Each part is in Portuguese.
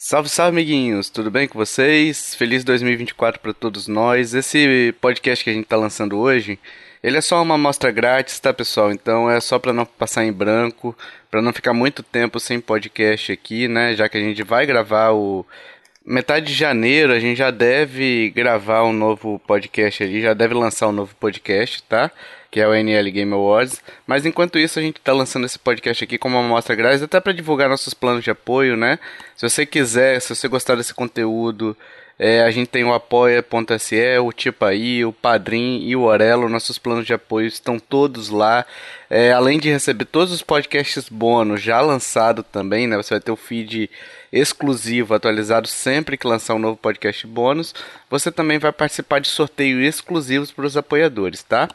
Salve, salve, amiguinhos! Tudo bem com vocês? Feliz 2024 para todos nós. Esse podcast que a gente está lançando hoje, ele é só uma amostra grátis, tá, pessoal? Então é só para não passar em branco, para não ficar muito tempo sem podcast aqui, né? Já que a gente vai gravar o metade de janeiro, a gente já deve gravar um novo podcast ali, já deve lançar um novo podcast, tá? Que é o NL Game Awards. Mas enquanto isso, a gente está lançando esse podcast aqui como uma amostra grátis, até para divulgar nossos planos de apoio, né? Se você quiser, se você gostar desse conteúdo, é, a gente tem o apoia.se, o Tipaí, o Padrim e o Orelo. Nossos planos de apoio estão todos lá. É, além de receber todos os podcasts bônus já lançados também, né? Você vai ter o feed exclusivo, atualizado sempre que lançar um novo podcast bônus. Você também vai participar de sorteios exclusivos para os apoiadores, tá?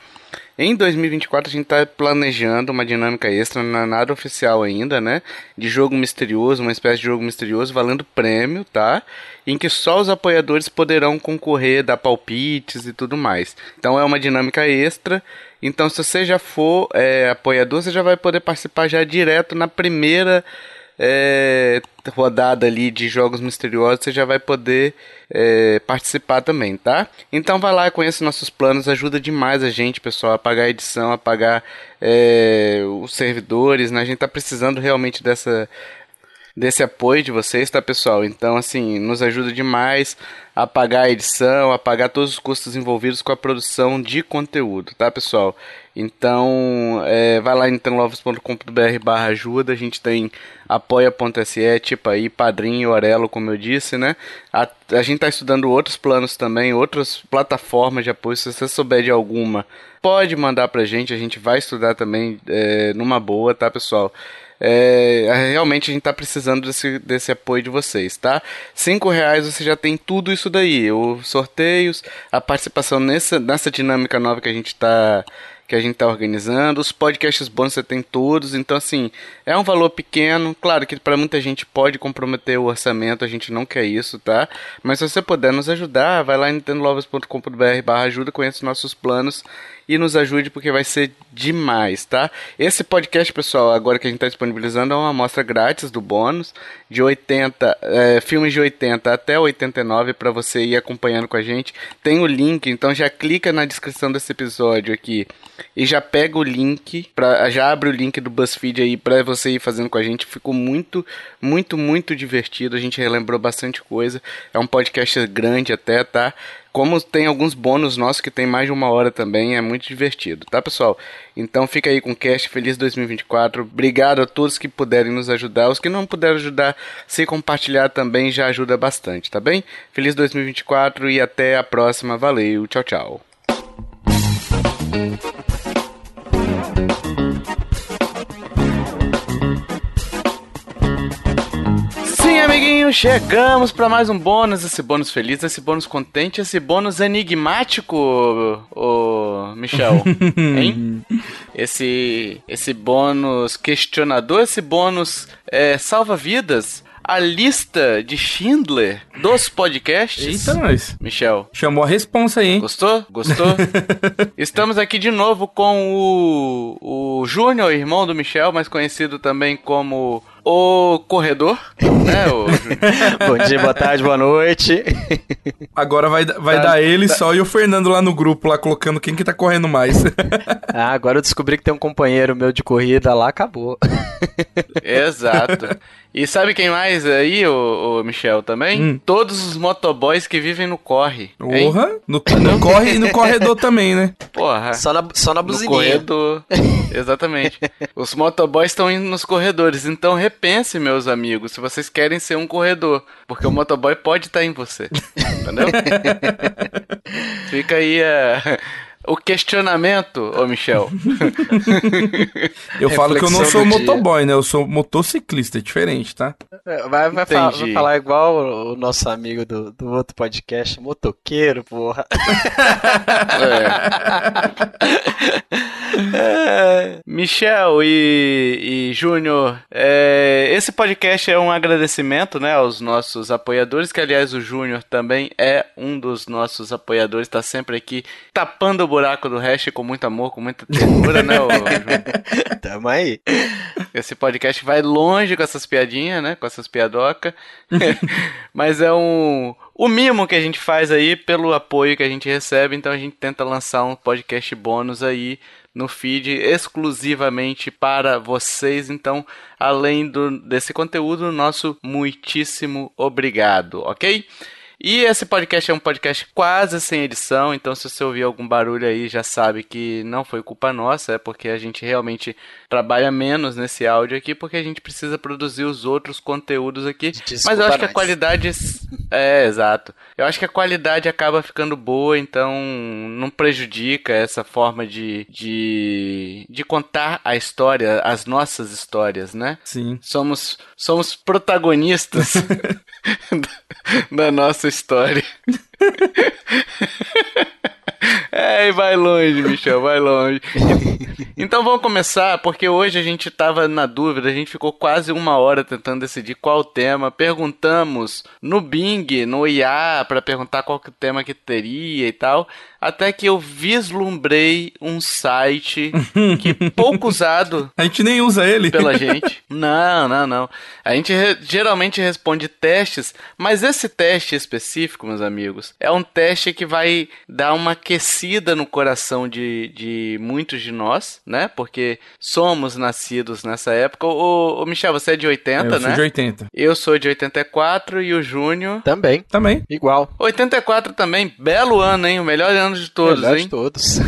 Em 2024 a gente está planejando uma dinâmica extra, não é nada oficial ainda, né? De jogo misterioso, uma espécie de jogo misterioso valendo prêmio, tá? Em que só os apoiadores poderão concorrer, dar palpites e tudo mais. Então é uma dinâmica extra. Então se você já for é, apoiador, você já vai poder participar já direto na primeira é, rodada ali de jogos misteriosos, você já vai poder é, participar também, tá? Então vai lá, conheça nossos planos, ajuda demais a gente, pessoal, a pagar a edição, a pagar é, os servidores, né? A gente tá precisando realmente dessa desse apoio de vocês, tá, pessoal? Então, assim, nos ajuda demais a pagar a edição, a pagar todos os custos envolvidos com a produção de conteúdo, tá, pessoal? Então, é, vai lá em tanlovos.com.br barra ajuda, a gente tem apoia.se, tipo aí, padrinho, orelo, como eu disse, né? A, a gente tá estudando outros planos também, outras plataformas de apoio, se você souber de alguma, pode mandar pra gente, a gente vai estudar também é, numa boa, tá, pessoal? É, realmente a gente está precisando desse, desse apoio de vocês, tá? Cinco reais você já tem tudo isso daí, os sorteios, a participação nessa, nessa dinâmica nova que a gente está que a gente está organizando. Os podcasts bônus você tem todos, então assim, é um valor pequeno. Claro que para muita gente pode comprometer o orçamento, a gente não quer isso, tá? Mas se você puder nos ajudar, vai lá em nintendolovers.com.br barra ajuda, conheça os nossos planos e nos ajude porque vai ser demais, tá? Esse podcast, pessoal, agora que a gente está disponibilizando é uma amostra grátis do bônus de 80 é, filmes de 80 até 89 para você ir acompanhando com a gente. Tem o link, então já clica na descrição desse episódio aqui e já pega o link para já abre o link do BuzzFeed aí para você ir fazendo com a gente. Ficou muito, muito, muito divertido. A gente relembrou bastante coisa. É um podcast grande até, tá? Como tem alguns bônus nossos que tem mais de uma hora também, é muito divertido, tá pessoal? Então fica aí com o cast, feliz 2024. Obrigado a todos que puderem nos ajudar. Os que não puderam ajudar, se compartilhar também já ajuda bastante, tá bem? Feliz 2024 e até a próxima. Valeu, tchau, tchau. Chegamos para mais um bônus, esse bônus feliz, esse bônus contente, esse bônus enigmático, o Michel, hein? Esse, esse bônus questionador, esse bônus é, salva-vidas, a lista de Schindler dos podcasts. Eita, nós. Michel. Chamou a responsa aí, hein? Gostou? Gostou? Estamos aqui de novo com o, o Júnior, irmão do Michel, mais conhecido também como o corredor, né? O... Bom dia, boa tarde, boa noite. Agora vai, vai tá, dar ele tá. só e o Fernando lá no grupo, lá colocando quem que tá correndo mais. ah, agora eu descobri que tem um companheiro meu de corrida lá, acabou. Exato. E sabe quem mais aí, o, o Michel, também? Hum. Todos os motoboys que vivem no corre. Porra! No, no corre e no corredor também, né? Porra. Só na, só na buzininha. No corredor. Exatamente. Os motoboys estão indo nos corredores, então repense, meus amigos, se vocês querem ser um corredor. Porque o motoboy pode estar em você. Entendeu? Fica aí a o questionamento, ô Michel. eu falo que eu não sou motoboy, né? Eu sou motociclista, é diferente, tá? É, vai, vai, falar, vai falar, igual o nosso amigo do, do outro podcast, motoqueiro, porra. É. É, Michel e, e Júnior, é, esse podcast é um agradecimento né, aos nossos apoiadores, que aliás o Júnior também é um dos nossos apoiadores, está sempre aqui tapando o buraco do hash com muito amor, com muita ternura, né, Júnior? Tamo aí. Esse podcast vai longe com essas piadinhas, né, com essas piadocas, mas é um o mimo que a gente faz aí pelo apoio que a gente recebe, então a gente tenta lançar um podcast bônus aí no feed exclusivamente para vocês. Então, além do, desse conteúdo, nosso muitíssimo obrigado, ok? E esse podcast é um podcast quase sem edição, então se você ouvir algum barulho aí, já sabe que não foi culpa nossa, é porque a gente realmente trabalha menos nesse áudio aqui, porque a gente precisa produzir os outros conteúdos aqui. Desculpa Mas eu acho que a qualidade. É, exato. Eu acho que a qualidade acaba ficando boa, então não prejudica essa forma de, de, de contar a história, as nossas histórias, né? Sim. Somos, somos protagonistas da nossa história. É, vai longe, Michel, vai longe. Então vamos começar, porque hoje a gente estava na dúvida, a gente ficou quase uma hora tentando decidir qual tema. Perguntamos no Bing, no IA, para perguntar qual que o tema que teria e tal até que eu vislumbrei um site que pouco usado. A gente nem usa ele. Pela gente. Não, não, não. A gente re geralmente responde testes, mas esse teste específico, meus amigos, é um teste que vai dar uma aquecida no coração de, de muitos de nós, né? Porque somos nascidos nessa época. O, o Michel, você é de 80, eu né? Eu sou de 80. Eu sou de 84 e o Júnior. Também. Também. Igual. 84 também. Belo ano, hein? O melhor ano de todos, melhor hein? de todos.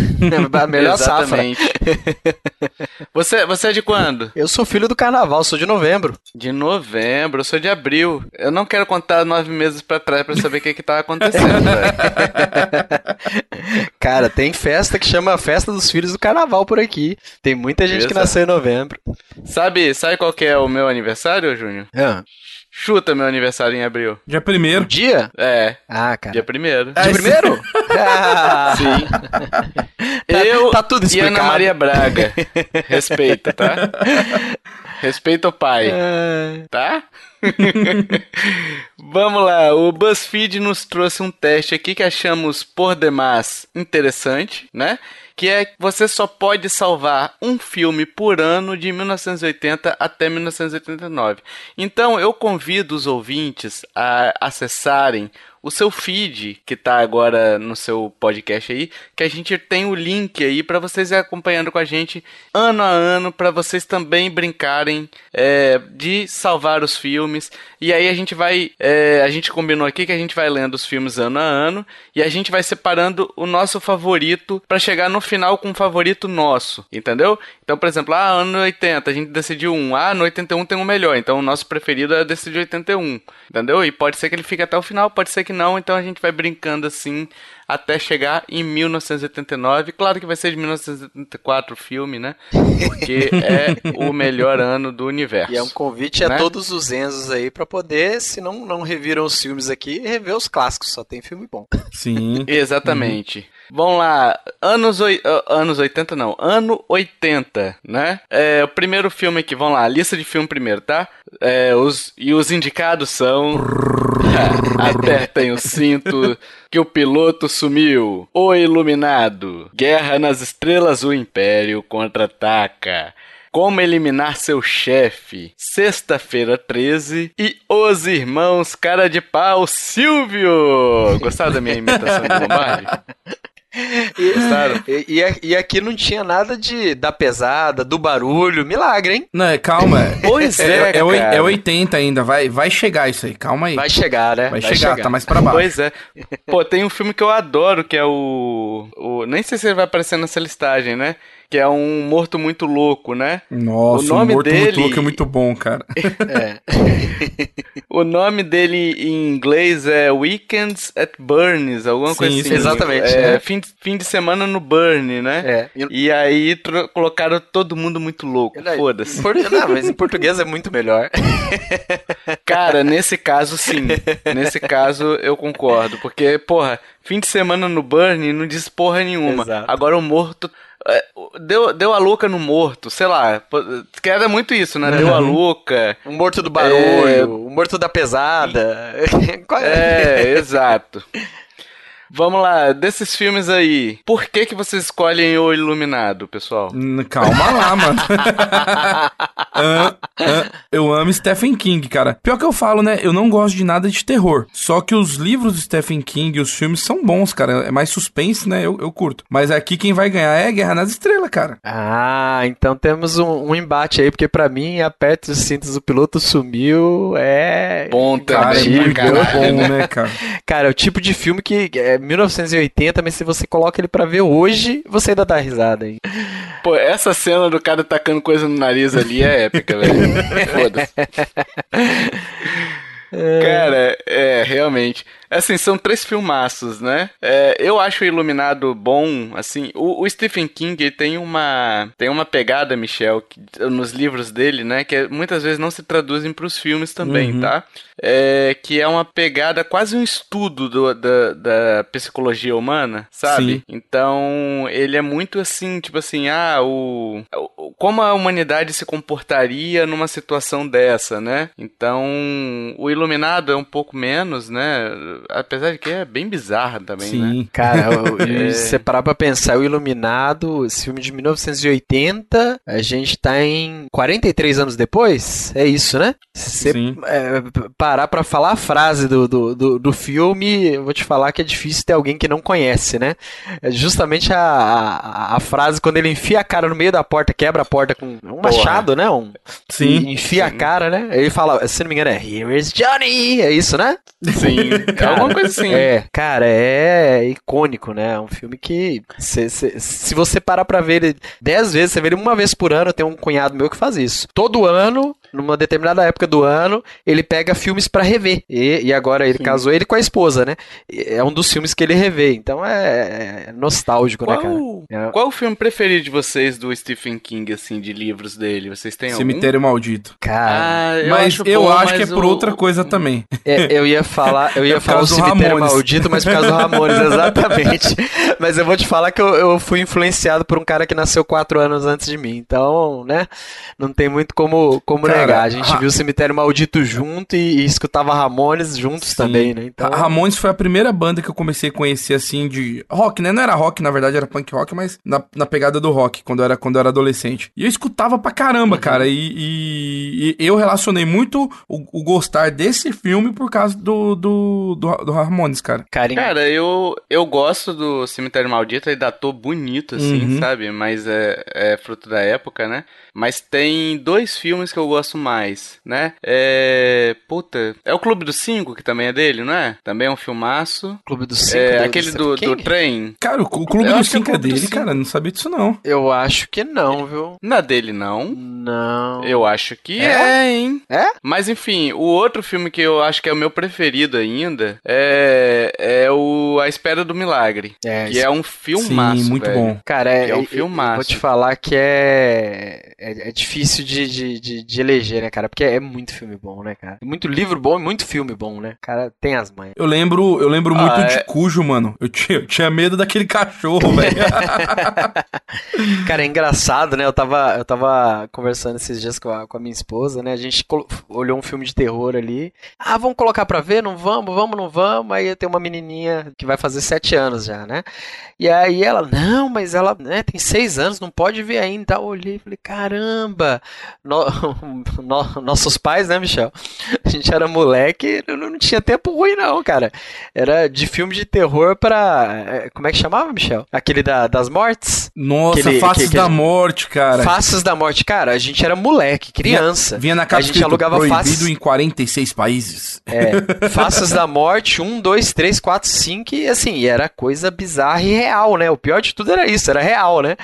a melhor safra. você, você é de quando? Eu sou filho do carnaval, sou de novembro. De novembro, eu sou de abril. Eu não quero contar nove meses pra trás pra saber o que que tá acontecendo. Cara, tem festa que chama Festa dos Filhos do Carnaval por aqui. Tem muita gente que nasceu em novembro. Sabe, sabe qual que é o meu aniversário, Júnior? Ah. Chuta meu aniversário em abril. Dia primeiro. O dia? É. Ah, cara. Dia primeiro. Dia primeiro? ah. Sim. Tá, Eu tá tudo explicado. e Ana Maria Braga. Respeita, tá? Respeita o pai. É... Tá? Vamos lá, o BuzzFeed nos trouxe um teste aqui que achamos por demais interessante, né? Que é você só pode salvar um filme por ano de 1980 até 1989. Então eu convido os ouvintes a acessarem o seu feed, que está agora no seu podcast aí, que a gente tem o link aí para vocês ir acompanhando com a gente ano a ano, para vocês também brincarem é, de salvar os filmes. E aí a gente vai, é, a gente combinou aqui que a gente vai lendo os filmes ano a ano e a gente vai separando o nosso favorito para chegar no final com um favorito nosso, entendeu? Então, por exemplo, ah, ano 80, a gente decidiu um, ah, no 81 tem um melhor, então o nosso preferido é decidir 81, entendeu? E pode ser que ele fique até o final, pode ser que não, então a gente vai brincando assim até chegar em 1989. Claro que vai ser de 1974 o filme, né? Porque é o melhor ano do universo. E é um convite a né? todos os Enzos aí para poder, se não, não reviram os filmes aqui, rever os clássicos. Só tem filme bom. Sim. Exatamente. Uhum. Vamos lá, anos, uh, anos 80 não, ano 80, né? É, o primeiro filme aqui, vamos lá, lista de filme primeiro, tá? É, os, e os indicados são... Apertem o cinto que o piloto sumiu. O Iluminado. Guerra nas Estrelas, o Império contra-ataca. Como eliminar seu chefe. Sexta-feira 13 e Os Irmãos Cara de Pau Silvio. Gostaram da minha imitação de Lombardi? E, e, e, aqui não tinha nada de da pesada, do barulho. Milagre, hein? Não, calma. Pois é, é, é, é 80 ainda, vai, vai chegar isso aí, calma aí. Vai chegar, né? Vai, vai chegar, chegar, tá mais pra baixo. Pois é. Pô, tem um filme que eu adoro, que é o, o... Nem sei se ele vai aparecer nessa listagem, né? Que é um morto muito louco, né? Nossa, o nome um morto dele... muito louco é muito bom, cara. é. o nome dele em inglês é Weekends at Burns, alguma Sim, coisa assim. Exatamente. É, é. Fim, fim de semana no Burn, né? É. E aí colocaram todo mundo muito louco, foda-se. Não, mas em português é muito melhor. Cara, nesse caso sim. Nesse caso eu concordo, porque, porra, fim de semana no Burn não diz porra nenhuma. Exato. Agora o morto deu, deu a louca no morto, sei lá. Que era muito isso, né? Uhum. Deu a louca. O morto do barulho, é... o morto da pesada. é, exato. Vamos lá, desses filmes aí, por que que vocês escolhem O Iluminado, pessoal? Calma lá, mano. uh, eu amo Stephen King, cara. Pior que eu falo, né? Eu não gosto de nada de terror. Só que os livros de Stephen King e os filmes são bons, cara. É mais suspense, né? Eu, eu curto. Mas aqui quem vai ganhar é Guerra nas Estrelas, cara. Ah, então temos um, um embate aí, porque para mim, aperta os cintos, o piloto sumiu. É. Bom cara, é muito bom, né, cara? Cara, é o tipo de filme que. É, 1980, mas se você coloca ele para ver hoje, você ainda dá risada aí. Pô, essa cena do cara tacando coisa no nariz ali é épica, velho. Foda-se. Cara, é, realmente. Assim, são três filmaços, né? É, eu acho o Iluminado bom, assim, o, o, Stephen King tem uma tem uma pegada, Michel, que, nos livros dele, né, que é, muitas vezes não se traduzem para os filmes também, uhum. tá? É, que é uma pegada, quase um estudo do, da, da psicologia humana, sabe? Sim. Então, ele é muito assim, tipo assim, ah, o como a humanidade se comportaria numa situação dessa, né? Então, o Iluminado é um pouco menos, né? Apesar de que é bem bizarra também, Sim. né? Cara, é... se você parar pra pensar, o Iluminado, esse filme de 1980, a gente tá em 43 anos depois, é isso, né? Se você é, parar pra falar a frase do, do, do, do, filme, eu vou te falar que é difícil ter alguém que não conhece, né? É justamente a, a, a frase quando ele enfia a cara no meio da porta, quebra a porta com um machado, né? Um, Sim. Enfia Sim. a cara, né? Ele fala, se não me engano, é Here is Johnny! É isso, né? Sim. Cara, alguma coisa assim. É, cara, é icônico, né? É um filme que se, se, se você parar pra ver ele dez vezes, você vê ele uma vez por ano, tem um cunhado meu que faz isso. Todo ano, numa determinada época do ano, ele pega filmes para rever. E, e agora ele Sim. casou ele com a esposa, né? É um dos filmes que ele revê. Então é, é nostálgico, né, qual, né, cara? É... Qual o filme preferido de vocês do Stephen King, assim, de livros dele? Vocês têm Cemitério algum? Maldito. Cara, ah, eu mas acho eu bom, acho que é por o... outra coisa também. É, eu ia falar, eu ia é falar o Cemitério Ramones. Maldito, mas por causa do Ramones, exatamente. mas eu vou te falar que eu, eu fui influenciado por um cara que nasceu quatro anos antes de mim. Então, né? Não tem muito como, como cara, negar. A gente Ra viu o Cemitério Maldito junto e, e escutava Ramones juntos Sim. também, né? Então... Ramones foi a primeira banda que eu comecei a conhecer, assim, de rock, né? Não era rock, na verdade, era punk rock, mas na, na pegada do rock, quando eu era, quando eu era adolescente. E eu escutava pra caramba, uhum. cara. E, e, e, eu relacionei muito o, o, gostar desse filme por causa do, do, do, do Ramones, cara. Carinho. Cara, eu, eu gosto do Cemitério Maldito, ele datou bonito, assim, uhum. sabe? Mas é, é fruto da época, né? Mas tem dois filmes que eu gosto mais, né? É. Puta. É o Clube dos Cinco, que também é dele, não é? Também é um filmaço. Clube dos Cinco? É, do, aquele do, do, trem. Cara, o Clube dos Cinco é, é dele, cara. Não sabia disso, não. Eu acho que não, viu? Não é dele, não. Não. Eu acho que é, é hein? É? Mas enfim, o outro filme que eu acho que é o meu preferido ainda é, é o A Espera do Milagre. É, que é um filmaço. Sim, muito velho. bom. Cara, é, é um filmaço. Vou te falar que é é, é difícil de, de, de, de, eleger, né, cara? Porque é muito filme bom, né, cara? Muito livro bom e muito filme bom, né? Cara, tem as manhas. Eu lembro, eu lembro ah, muito é... de Cujo, mano. Eu tinha, eu tinha medo daquele cachorro, velho. cara, é engraçado, né? Eu tava, eu tava conversando esses dias com a, com a minha esposa, né? A gente olhou um filme de terror ali. Ah, vamos colocar pra ver? Não vamos, vamos, não vamos. Aí tem uma menininha que vai fazer sete anos já, né? E aí ela, não, mas ela né, tem seis anos, não pode ver ainda. Eu olhei e falei, cara caramba! No, no, nossos pais, né, Michel? A gente era moleque, não, não tinha tempo ruim, não, cara. Era de filme de terror pra. É, como é que chamava, Michel? Aquele da, das mortes? Nossa, Aquele, Faces que, da Morte, cara. Faces da Morte, cara. A gente era moleque, criança. Vinha, vinha na capa a gente alugava proibido faces... em 46 países. É. Faces da Morte, 1, 2, 3, 4, 5. E assim, era coisa bizarra e real, né? O pior de tudo era isso, era real, né?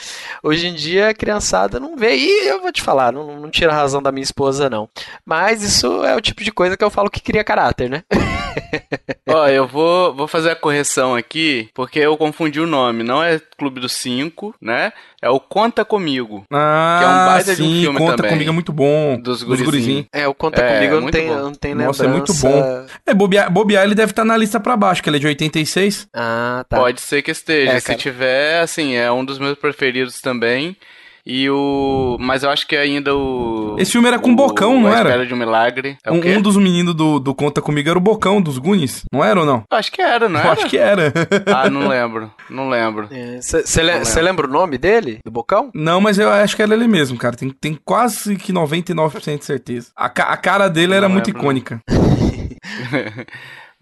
Hoje em dia a criançada não vê. E eu vou te falar, não, não tira a razão da minha esposa, não. Mas isso é o tipo de coisa que eu falo que cria caráter, né? Ó, eu vou, vou fazer a correção aqui, porque eu confundi o nome. Não é Clube dos Cinco, né? É o Conta Comigo. Ah, Que é um baita de um sim, filme Conta também. Comigo é muito bom. Dos gurizinhos. É, o Conta É, Comigo eu não muito tenho, bom. não tenho Nossa, é muito lembrança. É, bobear, bobear ele deve estar na lista pra baixo, que ele é de 86. Ah, tá. Pode ser que esteja. É, Se tiver, assim, é um dos meus preferidos também. E o. Mas eu acho que ainda o. Esse filme era com o- Bocão, não A era? Espera de um Milagre. É o Um, um dos meninos do, do Conta Comigo era o Bocão, dos Goonies. Não era ou não? Eu Acho que era, não Eu era? acho que era. Ah, não lembro. Não lembro. Você Não lembro. lembra o nome dele? Do Bocão? Não, mas eu acho que era ele mesmo, cara. Tem, tem quase que 99% de certeza. A, ca- a cara dele era Não muito lembro, não. icônica.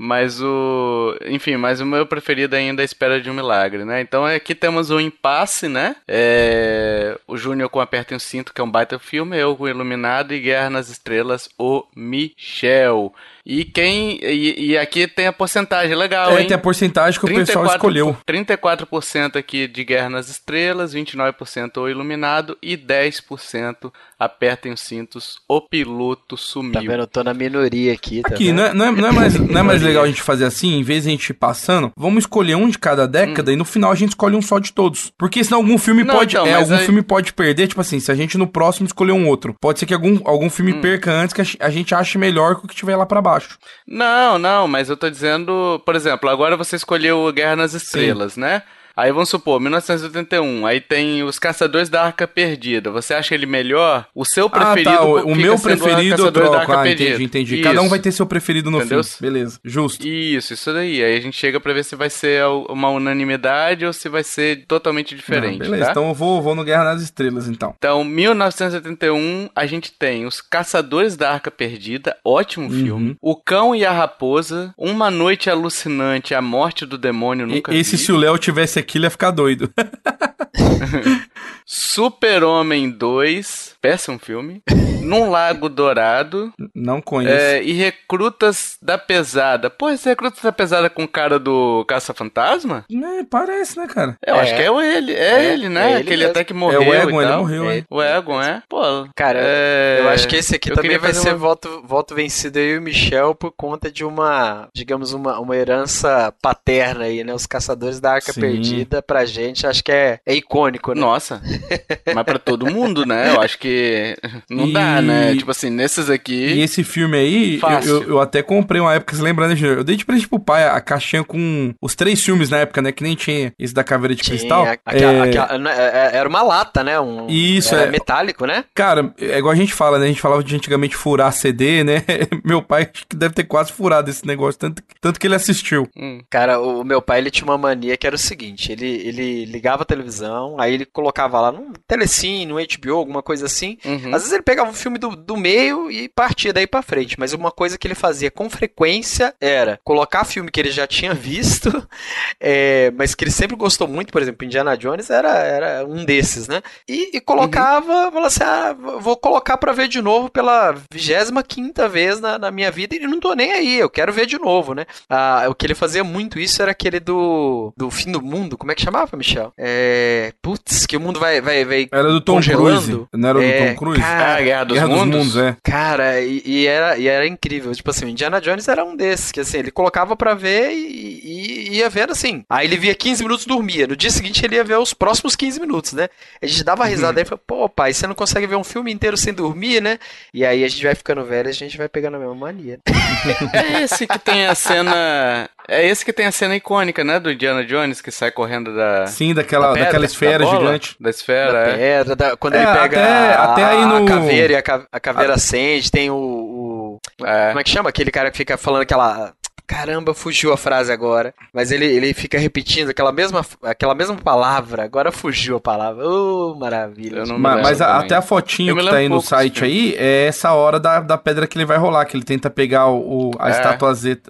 Mas o. Enfim, mas o meu preferido ainda é a Espera de um Milagre, né? Então aqui temos o impasse, né? É, O Júnior com Apertem o Cinto, que é um baita filme, eu com Iluminado e Guerra nas Estrelas, o Michel. E quem. E, e aqui tem a porcentagem legal, É, hein? tem a porcentagem que o pessoal escolheu. 34% aqui de Guerra nas Estrelas, 29% o Iluminado e 10% Apertem os Cintos, o piloto sumiu. Tá vendo? Eu tô na minoria aqui, tá Aqui, vendo? não é, não, é, não, é mais, não é mais legal a gente fazer assim, em vez de a gente ir passando, vamos escolher um de cada década e no final a gente escolhe um só de todos. Porque senão algum filme Não, pode. então, é, algum aí- filme pode perder, tipo assim, se a gente no próximo escolher um outro. Pode ser que algum, algum filme Hum. perca antes que a, a gente ache melhor que o que tiver lá pra baixo. Não, não, mas eu tô dizendo, por exemplo, agora você escolheu Guerra nas Estrelas, né? Aí vamos supor, 1981, aí tem Os Caçadores da Arca Perdida. Você acha ele melhor? O seu preferido ah, tá. O, o meu preferido eu Caçadores da troco. Arca Ah, Perdida. entendi, entendi. Cada um Isso. vai ter seu preferido no Entendeu? fim. Beleza, justo. Isso, isso daí. Aí a gente chega pra ver se vai ser uma unanimidade ou se vai ser totalmente diferente, Não, beleza, tá? então eu vou, vou no Guerra nas Estrelas, então. Então, 1971, a gente tem Os Caçadores da Arca Perdida, ótimo Uhum. filme. O Cão e a Raposa, Uma Noite Alucinante, A Morte do Demônio, E- nunca esse vi. se o Léo tivesse aqui, ele ia ficar doido. Super-Homem 2, péssimo filme. Num Lago Dourado. Não conheço. é, e Recrutas da Pesada. Pô, esse Recrutas da Pesada com cara do Caça-Fantasma? É, parece, né, cara? Eu É. acho que é o ele. É, É, ele, né? é ele Aquele mesmo. até que morreu é o Egon, e ele tal. morreu, É. O Egon, é? Pô. Cara, é, eu acho que esse aqui eu também vai ser uma- voto, voto vencido eu e o Michel por conta de uma, digamos, uma, uma herança paterna aí, né? Os Caçadores da Arca Sim. Perdida pra gente, acho que é, é icônico, né? Nossa, mas pra todo mundo, né? Eu acho que não E- dá, né? Tipo assim, nesses E aqui. esse filme aí, eu, eu, eu até comprei uma época, você lembra, né? Eu dei de presente pro pai a, caixinha com os três filmes na época, né? Que nem tinha esse da Caveira de Tinha Cristal. aquela- É, aquela- né, é- era uma lata, né? Um, Isso, era é. metálico, né? Cara, é igual a gente fala, né? A gente falava de antigamente furar CD, né? Meu pai acho que deve ter quase furado esse negócio, tanto, tanto que ele assistiu. Hum, Cara, o meu pai ele tinha uma mania que era o seguinte: ele, ele ligava a televisão, aí ele colocava lá num telecine, no HBO, alguma coisa assim. Uhum. Às vezes ele pegava um filme do, do meio e partia daí pra frente, mas uma coisa que ele fazia com frequência era colocar filme que ele já tinha visto, é, mas que ele sempre gostou muito, por exemplo, Indiana Jones era, era um desses, né? E, e colocava, falava assim: ah, vou colocar pra ver de novo pela 25 vez na, na minha vida e não tô nem aí, eu quero ver de novo, né? Ah, o que ele fazia muito isso era aquele do, do fim do mundo, como é que chamava, Michel? É. Putz, que o mundo vai, vai, vai Era do Tom? Cruise. Não era É, do Tom Cruise? cara, Ah, Guerra dos Guerra Mundos? dos Mundos, é. Cara, e, e era, e era incrível. Tipo assim, o Indiana Jones era um desses, que assim, ele colocava pra ver e, e ia vendo assim. Aí ele via 15 minutos e dormia. No dia seguinte ele ia ver os próximos 15 minutos, né? A gente dava risada aí e falava, pô, pai, você não consegue ver um filme inteiro sem dormir, né? E aí a gente vai ficando velho e a gente vai pegando a mesma mania. É esse que tem a cena. É esse que tem a cena icônica, né? Do Indiana Jones que sai correndo da. Sim, daquela, Da pedra, daquela da esfera bola? gigante. Da esfera, Da é. pedra, da- quando É, ele pega até- a, até aí a no- caveira e a, ca- a caveira acende, tem o, o- É. Como é que chama? Aquele cara que fica falando aquela. Caramba, fugiu a frase agora. Mas ele, ele fica repetindo aquela mesma, aquela mesma palavra. Agora fugiu a palavra. Oh, maravilha. Mas, a- também. até a fotinho que tá aí lembro no site aí é essa hora da, da pedra que ele vai rolar, que ele tenta pegar o, o- a, É.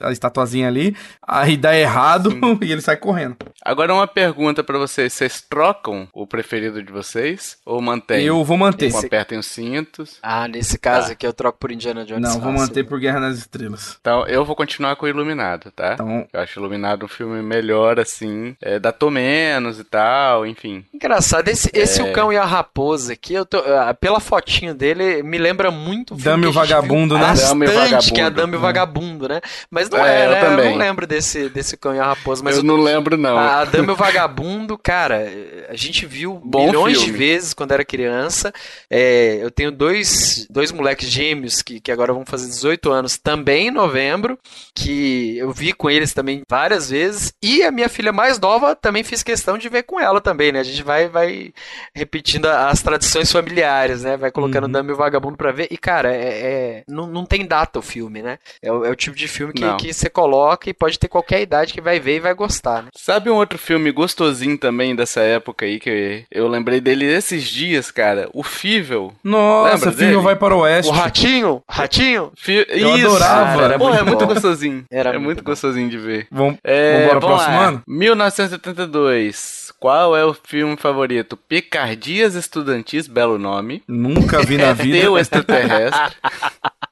a estatuazinha ali, aí dá errado e ele sai correndo. Agora uma pergunta pra vocês: vocês trocam o preferido de vocês? Ou mantêm? Eu vou manter. Ou Esse- apertem os cintos? Ah, nesse caso Tá. aqui eu troco por Indiana Jones. Não, vou manter por Guerra nas Estrelas. Então eu vou continuar com o Iluminado. Iluminado, tá? Então... Eu acho Iluminado um filme melhor, assim, é, datou menos e tal, enfim. Engraçado, esse, esse é... O Cão e a Raposa aqui, eu tô, pela fotinho dele, me lembra muito o Dame o Vagabundo, né? Bastante, Vagabundo. que é a Dame o Vagabundo, né? Mas não é, é né? Eu, também. eu não lembro desse, desse Cão e a Raposa. Mas eu, eu não lembro, não. A Dame o Vagabundo, cara, a gente viu Bom milhões filme. de vezes quando era criança. É, eu tenho dois, dois moleques gêmeos que, que agora vão fazer 18 anos também em novembro, que eu vi com eles também várias vezes. E a minha filha mais nova também fiz questão de ver com ela também, né? A gente vai, vai repetindo as tradições familiares, né? Vai colocando uhum. Dame e o Vagabundo pra ver. E, cara, é, é, não, não tem data o filme, né? É o, é o tipo de filme que, que você coloca e pode ter qualquer idade que vai ver e vai gostar, né? Sabe um outro filme gostosinho também dessa época aí, que eu lembrei dele esses dias, cara? O Fível. Nossa, Fível vai para o oeste. O Ratinho? Ratinho? Eu Isso, adorava. Cara, era Pô, muito é muito gostosinho. Era é muito, muito gostosinho de ver. Vamos, é, vamos para o próximo ano? 1972. Qual é o filme favorito? Picardias Estudantis, belo nome. Nunca vi na vida. Teu extraterrestre.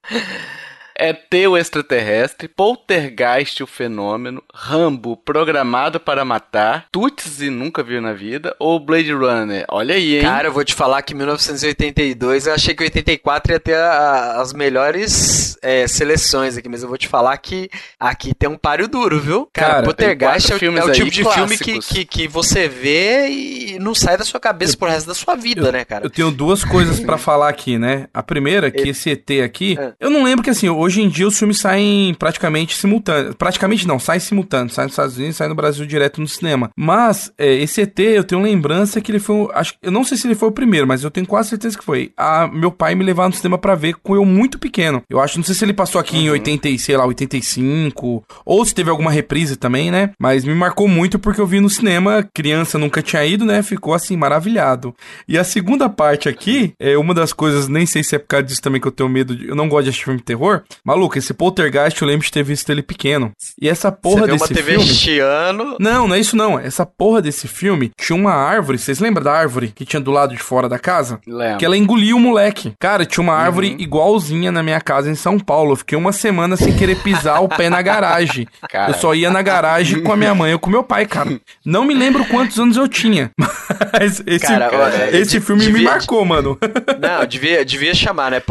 é T o extraterrestre, Poltergeist o fenômeno, Rambo programado para matar, Tutsi nunca viu na vida ou Blade Runner? Olha aí, hein? Cara, eu vou te falar que 1982 eu achei que 84 ia ter a, as melhores é, seleções aqui, mas eu vou te falar que aqui tem um páreo duro, viu? Cara, Cara Poltergeist é, o, é o tipo de clássicos. filme que, que, que, você vê e não sai da sua cabeça eu, pro resto da sua vida, eu, né, cara? Eu tenho duas coisas para falar aqui, né? A primeira, que esse ET aqui, é. eu não lembro que assim, hoje em dia os filmes saem praticamente simultâneos. Praticamente não, saem simultâneos. Saem nos Estados Unidos, saem no Brasil direto no cinema. Mas, é, esse ET, eu tenho lembrança que ele foi. Acho, eu não sei se ele foi o primeiro, mas eu tenho quase certeza que foi. A, meu pai me levava no cinema para ver com eu muito pequeno. Eu acho, não sei se ele passou aqui uhum. em 80, sei lá, 85. Ou se teve alguma reprise também, né? Mas me marcou muito porque eu vi no cinema, criança nunca tinha ido, né? Ficou assim, maravilhado. E a segunda parte aqui, é uma das coisas, nem sei se é por causa disso também que eu tenho medo de. Eu não gosto de assistir filme de terror. Maluco, esse Poltergeist eu lembro de ter visto ele pequeno. E essa porra Você desse uma TV filme. Chiano. Não, não é isso não. Essa porra desse filme tinha uma árvore. Vocês lembram da árvore que tinha do lado de fora da casa? Lembro. Que ela engoliu o moleque. Cara, tinha uma árvore uhum. igualzinha na minha casa em São Paulo. Eu fiquei uma semana sem querer pisar o pé na garagem. Cara. Eu só ia na garagem com a minha mãe ou com meu pai, cara. Não me lembro quantos anos eu tinha. Mas esse, cara, olha, esse filme devia, me marcou, mano. Não, devia, devia chamar, né?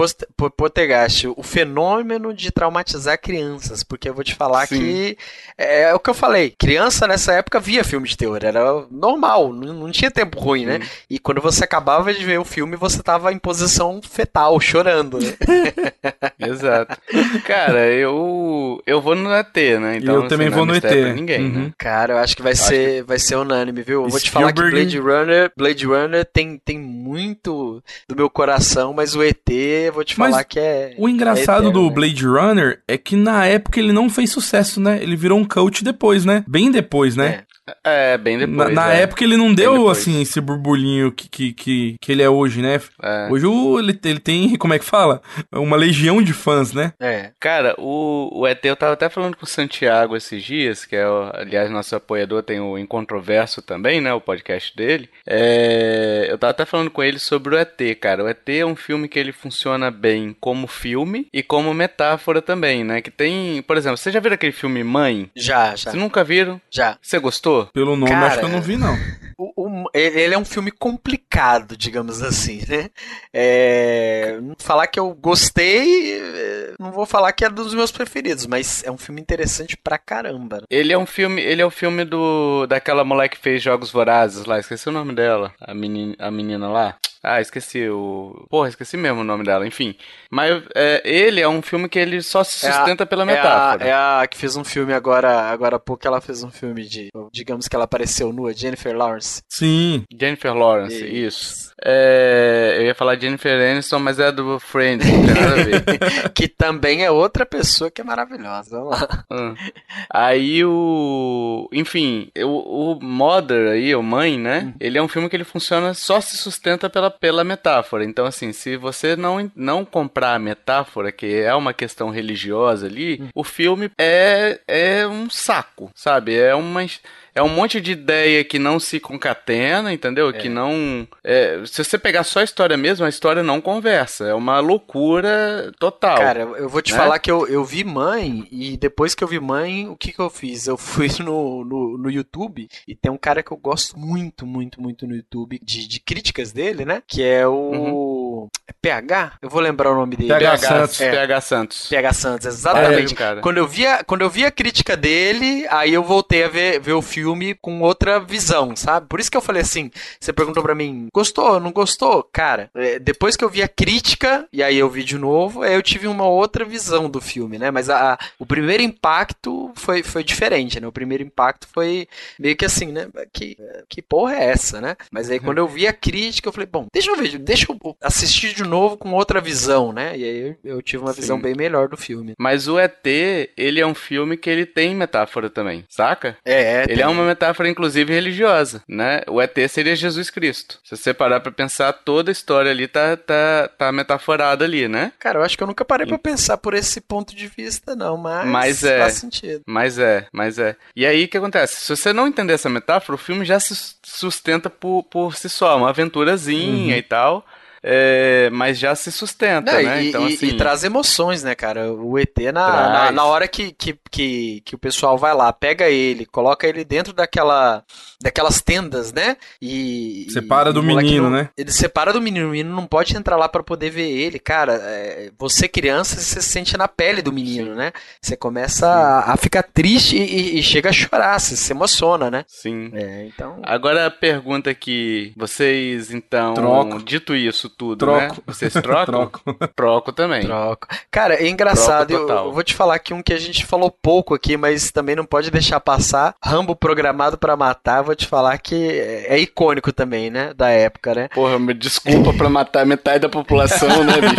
Poltergeist. O fenômeno de traumatizar crianças, porque eu vou te falar Sim. que é, é, o que eu falei. Criança nessa época via filme de terror, era normal, não, não tinha tempo ruim, né? E quando você acabava de ver o filme, você tava em posição fetal, chorando, né? Exato. Cara, eu eu vou no ET, né? Então, eu também vou no ET. ninguém, uhum. né? Cara, eu acho que vai acho ser que... vai ser unânime, viu? Eu vou te falar que Blade Runner, Blade Runner tem, tem muito do meu coração, mas o ET, eu vou te mas falar que é O engraçado é eterno, do né? Blade Runner é que na época ele não fez sucesso, né? Ele virou um coach depois, né? Bem depois, né? É. Bem depois. Na, na é. época ele não deu, assim, esse burburinho que, que, que, que ele é hoje, né? É. Hoje o, ele, ele tem, como é que fala? Uma legião de fãs, né? É. Cara, o, o ET, eu tava até falando com o Santiago esses dias, que é, aliás, nosso apoiador tem o Incontroverso também, né? O podcast dele. É, eu tava até falando com ele sobre o ET, cara. O ET é um filme que ele funciona bem como filme e como metáfora também, né? Que tem, por exemplo, você já viu aquele filme Mãe? Já, já. Você nunca viram? Já. Você gostou? Pelo nome, Cara, acho que eu não vi, não. O, o, ele é um filme complicado, digamos assim, né? É, falar que eu gostei, é, não vou falar que é dos meus preferidos, mas é um filme interessante pra caramba. Ele é um filme, ele é o um filme do daquela mulher que fez Jogos Vorazes lá, esqueci o nome dela, a menina, a menina lá. Ah, esqueci o. Porra, esqueci mesmo o nome dela, enfim. Mas é, ele é um filme que ele só se sustenta é a, pela metáfora. É a, é a, que fez um filme agora, agora há pouco ela fez um filme de. Digamos que ela apareceu nua, Jennifer Lawrence. Sim. Jennifer Lawrence, isso. isso. É, eu ia falar Jennifer Aniston, mas é do Friends, não tem nada a ver. que também é outra pessoa que é maravilhosa. Vamos lá. Hum. Aí o. Enfim, o, o Mother aí, o Mãe, né? Hum. Ele é um filme que ele funciona, só se sustenta pela pela metáfora. Então, assim, se você não, não comprar a metáfora, que é uma questão religiosa ali, hum. o filme é, é um saco, sabe? É uma é um monte de ideia que não se concatena, entendeu? Que não. é, se você pegar só a história mesmo, a história não conversa. É uma loucura total. Cara, eu vou te né? falar que eu, eu vi mãe, e depois que eu vi mãe, o que que eu fiz? Eu fui no, no, no YouTube, e tem um cara que eu gosto muito, muito, muito no YouTube, de, de críticas dele, né? Que é o. é PH? Eu vou lembrar o nome dele. PH PH Santos. É. PH Santos. PH Santos, É, exatamente. cara. Quando eu, via, quando eu vi a crítica dele, aí eu voltei a ver, ver o filme com outra visão, sabe? Por isso que eu falei assim: você perguntou pra mim, gostou, não gostou? Cara, é, depois que eu vi a crítica, e aí eu vi de novo, aí eu tive uma outra visão do filme, né? Mas a, a- o primeiro impacto foi, foi diferente, né? O primeiro impacto foi meio que assim, né? Que, que porra é essa, né? Mas aí quando eu vi a crítica, eu falei, bom, deixa eu ver, deixa eu assistir de novo com outra visão, né? E aí eu, tive uma Sim. visão bem melhor do filme. Mas o ET, ele é um filme que ele tem metáfora também, saca? É, Ele é uma metáfora, inclusive, religiosa, né? O ET seria Jesus Cristo. Se você parar pra pensar, toda a história ali tá, tá, tá metaforada ali, né? Cara, eu acho que eu nunca parei pra pensar por esse ponto de vista, não, mas, Mas é. faz sentido. Mas é, mas é. E aí o que acontece? Se você não entender essa metáfora, o filme já se sustenta por, por si só, uma aventurazinha e tal. É, mas já se sustenta, Não, né? e, então, e- assim. e traz emoções, né, cara? O ET, na, na, na hora que, que, que, que o pessoal vai lá, pega ele, coloca ele dentro daquela, daquelas tendas, né? E. Separa e do menino, não- né? Ele separa do menino, o menino não pode entrar lá pra poder ver ele, cara. é, você, criança, você se sente na pele do menino, né? Você começa a, a ficar triste e, e chega a chorar, você se emociona, né? Sim. É, então. Agora a pergunta que vocês, então, Troco. dito isso tudo, Troco. né? Vocês trocam? Troco. Troco também. Troco. Cara, é engraçado, Troco eu, total. eu vou te falar que um que a gente falou pouco aqui, mas também não pode deixar passar. Rambo programado pra matar, vou te falar que é, é icônico também, né? Da época, né? Porra, me desculpa pra matar metade da população, né, bicho?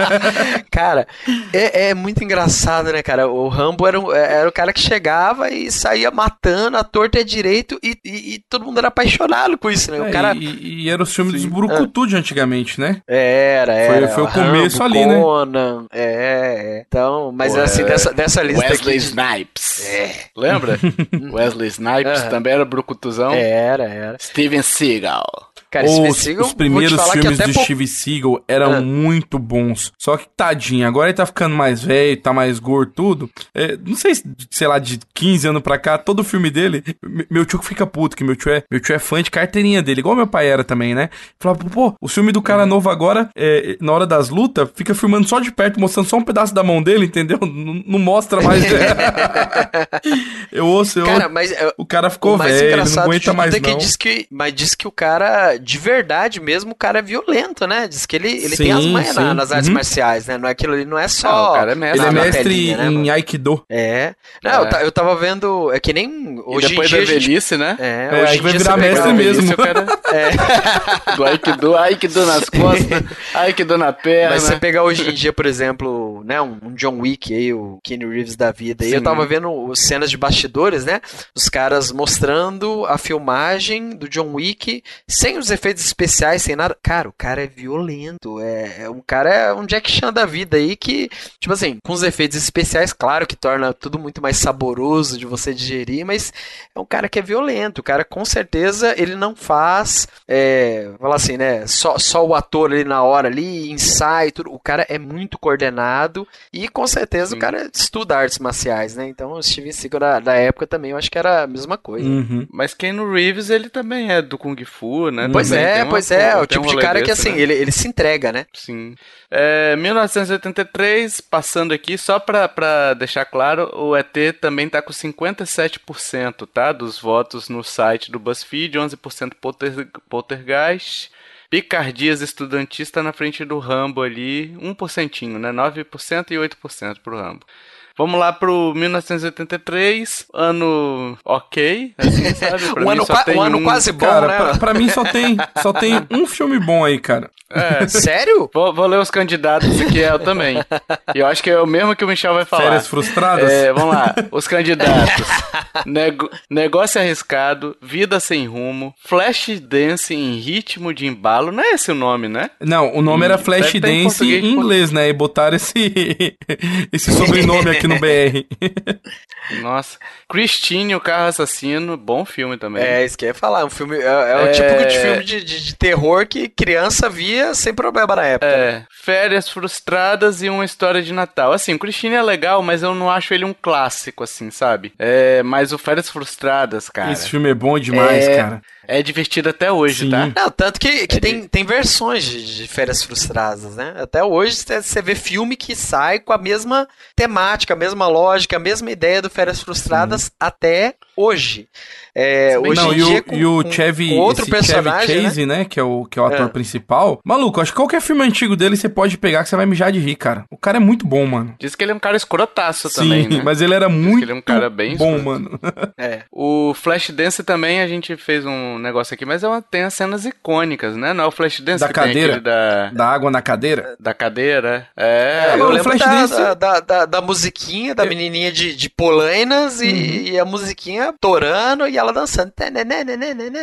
Cara, é, é muito engraçado, né, cara? O Rambo era, um- era o cara que chegava e saía matando a torta e a direito e, e- e todo mundo era apaixonado com isso, né? O É, cara. e, e era os filmes Sim. dos Burucutu de antigamente, né? Era, Foi- era. foi o começo ali, né? Conan, é, é. Então, mas Pô, assim, é, dessa, dessa lista Wesley aqui. Snipes. É. Lembra? Wesley Snipes Aham. também era brucutuzão. Era, era. Steven Seagal. Cara, os, Seagal, os primeiros filmes do Steve Seagal eram Ah. muito bons. Só que, tadinho, agora ele tá ficando mais velho, tá mais gordo, tudo. É, não sei, se, sei lá, de 15 anos pra cá, todo filme dele, me- meu tio fica puto, que meu tio é, meu tio é fã de carteirinha dele, igual meu pai era também, né? Falava, pô, o filme do cara novo agora, é, na hora das lutas, fica filmando só de perto, mostrando só um pedaço da mão dele, entendeu? Não, não mostra mais. eu ouço, eu Cara, mas é, O cara ficou velho, não aguenta tudo mais é que não. diz que, mas diz que o cara, de verdade mesmo, o cara é violento, né? Diz que ele, ele tem as Sim, manhas na- sim. nas artes Uhum. marciais, né? Não é aquilo ali, não é Não, só. o cara é mestre. Ele é mestre telinha, né, em mano? Aikido. É. Não, É. Eu, ta- eu tava vendo. É que nem. E Hoje depois em dia. da a gente- velhice, né? é, É, hoje em vai dia virar você mestre mesmo. Velhice, o cara... Do Aikido, Aikido nas costas, Aikido na perna. Mas você pegar hoje em dia, por exemplo, né, um, um John Wick aí, o Keanu Reeves da vida, e eu Sim. tava vendo cenas de bastidores, né? Os caras mostrando a filmagem do John Wick sem os efeitos especiais, sem nada. Cara, o cara é violento. É, é um cara é um Jack Chan da vida aí que, tipo assim, com os efeitos especiais, claro que torna tudo muito mais saboroso de você digerir, mas é um cara que é violento. O cara, com certeza, ele não faz, é, falar assim, né? Só, só o ator ali na hora ali, ensaio, tudo. O cara é muito coordenado e, com certeza, Sim. o cara estuda artes marciais, né? Então, o Steven Seagal da, da época também, eu acho que era a mesma coisa. Uhum. Mas Keanu Reeves, ele também é do Kung Fu, né? Pois Também é, uma- pois é. O tem um tipo de cara que, desse, assim, né? ele, ele se entrega, né? Sim. É, 1983, passando aqui, só pra, pra deixar claro, o ET também tá com 57%, tá? Dos votos no site do BuzzFeed, 11% polter, Poltergeist. Picardias Estudantis tá na frente do Rambo ali, 1%, né? 9% e 8% pro Rambo. Vamos lá pro 1983, ano ok, assim, sabe? Pra Um ano, só qua- tem um ano um- quase bom, Cara, né? pra, pra mim só tem, só tem um filme bom aí, cara. É, Sério? Vou, vou ler os candidatos, aqui é eu também. E eu acho que é o mesmo que o Michel vai falar. Férias frustradas. É, vamos lá, os candidatos. Nego- negócio arriscado, vida sem rumo, flash dance em ritmo de embalo. Não é esse o nome, né? Não, o nome Hum, era Flash em Dance português, em inglês, né? E botaram esse, esse sobrenome aqui no BR. Nossa. Christine, o carro assassino, bom filme também. É, isso que eu ia falar. Um filme, é, é o É. tipo de filme de, de- de terror que criança via sem problema na época. É, férias frustradas e uma história de Natal. Assim, o Christine é legal, mas eu não acho ele um clássico, assim, sabe? É, mas o Férias Frustradas, cara, Esse filme é bom demais, É, cara. É divertido até hoje, Sim. tá? Não, tanto que, que É tem, tem versões de, de Férias Frustradas, né? Até hoje você você vê filme que sai com a mesma temática, a mesma lógica, a mesma ideia do Férias Frustradas até hoje. É, hoje Não, em e dia, o, com, e o Chevy, com outro esse personagem, Chevy né? Chase, né? Que é o, que é o ator É. principal. Maluco, acho que qualquer filme antigo dele você pode pegar que você vai mijar de rir, cara. O cara é muito bom, mano. Diz que ele é um cara escrotaço Sim, também, né? mas ele era muito ele é um cara bem bom, escroto. mano. É. O Flashdance também a gente fez um negócio aqui, mas é uma- tem as cenas icônicas, né? Não é o Flashdance Da que cadeira? da, Da água na cadeira. da cadeira? É, eu mano, lembro Flash da, Dance- da, da, da- da musiquinha, da menininha de, de polainas e, Uhum. e a musiquinha torando e ela dançando.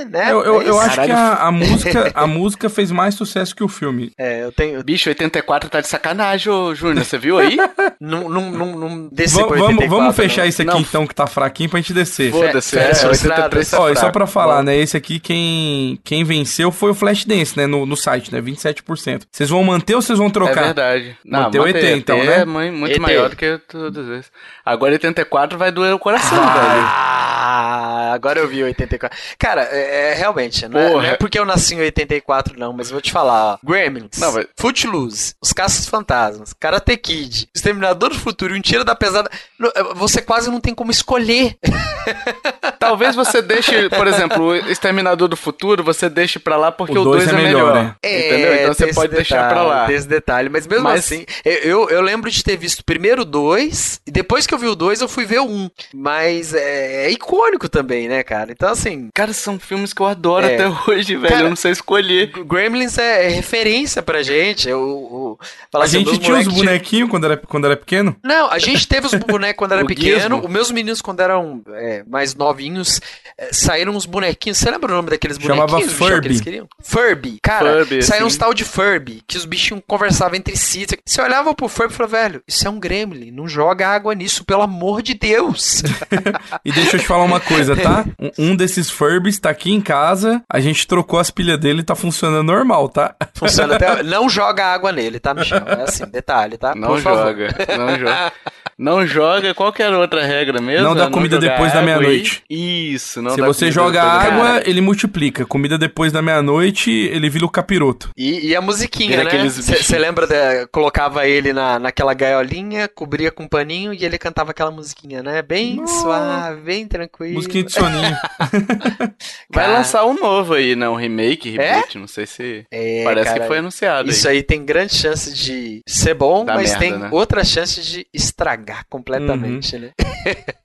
Né? Eu, eu, É eu isso. acho que a, a música, a música fez mais sucesso que o filme. É, eu tenho. Bicho, 84 tá de sacanagem, ô Júnior, você viu aí? Não, não, não, pra vamos, 84, vamos fechar não. isso aqui Não. então, que tá fraquinho, pra gente descer. Foda-se, é, Férias 83 tá Ó, e só pra falar, Bom. né? Esse aqui, quem, quem venceu foi o Flashdance, né? No, no site, né? 27%. Vocês vão manter ou vocês vão É trocar? verdade. Não, Manter o ET, então, né? É mui- muito ET. maior do que todas as vezes. Agora 84 vai doer o coração, velho. Ah, agora eu vi 84. Cara, é, é, realmente, não é, não é porque eu nasci em 84, não, mas eu vou te falar, ó. Gremlins, Não, mas- Footloose, Os Caças Fantasmas, Karate Kid, Exterminador do Futuro e Um Tiro da Pesada. No- Você quase não tem como escolher. Talvez você deixe, por exemplo, o Exterminador do Futuro, você deixe pra lá porque O o dois 2 é, é melhor. né? Entendeu? Então você pode deixar pra detalhe, lá. Tem esse detalhe, mas mesmo Mas- assim, eu, eu, eu lembro de ter visto primeiro o 2, e depois que eu vi o 2, eu fui ver o 1. Um, mas é, é icônico também, né, cara? Então, assim, Cara, são filmes que eu adoro É. até hoje, velho. Cara- eu não sei escolher. Gremlins é, é referência pra gente. Eu, eu, A assim, gente tinha os de- bonequinhos quando era, quando era pequeno? Não, a gente teve os bonecos quando era O pequeno. Gizmo. Os meus meninos, quando eram é, mais novinhos, é, saíram uns bonequinhos. Você lembra o nome daqueles Chamava bonequinhos? que Furby. eles queriam? Furby. Cara, Furby, saíram uns tal de Furby, que os bichinhos conversavam entre si. Você olhava pro Furby e falava, velho, isso é um gremlin. Não joga água nisso, pelo amor de Deus. E deixa eu te falar uma coisa, tá? Um, um desses Furbies tá aqui em casa, a gente trocou as pilhas dele e tá funcionando normal, tá? Funciona até. Não joga água nele, tá, Michel? É assim, detalhe, tá? Não Por favor. joga, não joga. Não joga, qual que era a outra regra mesmo? Não dá É comida depois da meia-noite. e- Isso, não Se dá você comida joga depois da água, ele multiplica. Comida depois da meia-noite, ele vira o capiroto. E, e a musiquinha, Vira né? aqueles Você lembra, da, colocava ele na, naquela gaiolinha, cobria com um paninho e ele cantava aquela musiquinha, né? Bem Nossa. suave, bem tranquilo. Musiquinha de soninho. Vai Cara. lançar um novo aí, né? Um remake, reboot, não sei se... É, Parece cara, que foi anunciado Isso aí. aí tem grande chance de ser bom, Dá mas merda, tem né? outra chance de estragar completamente, né?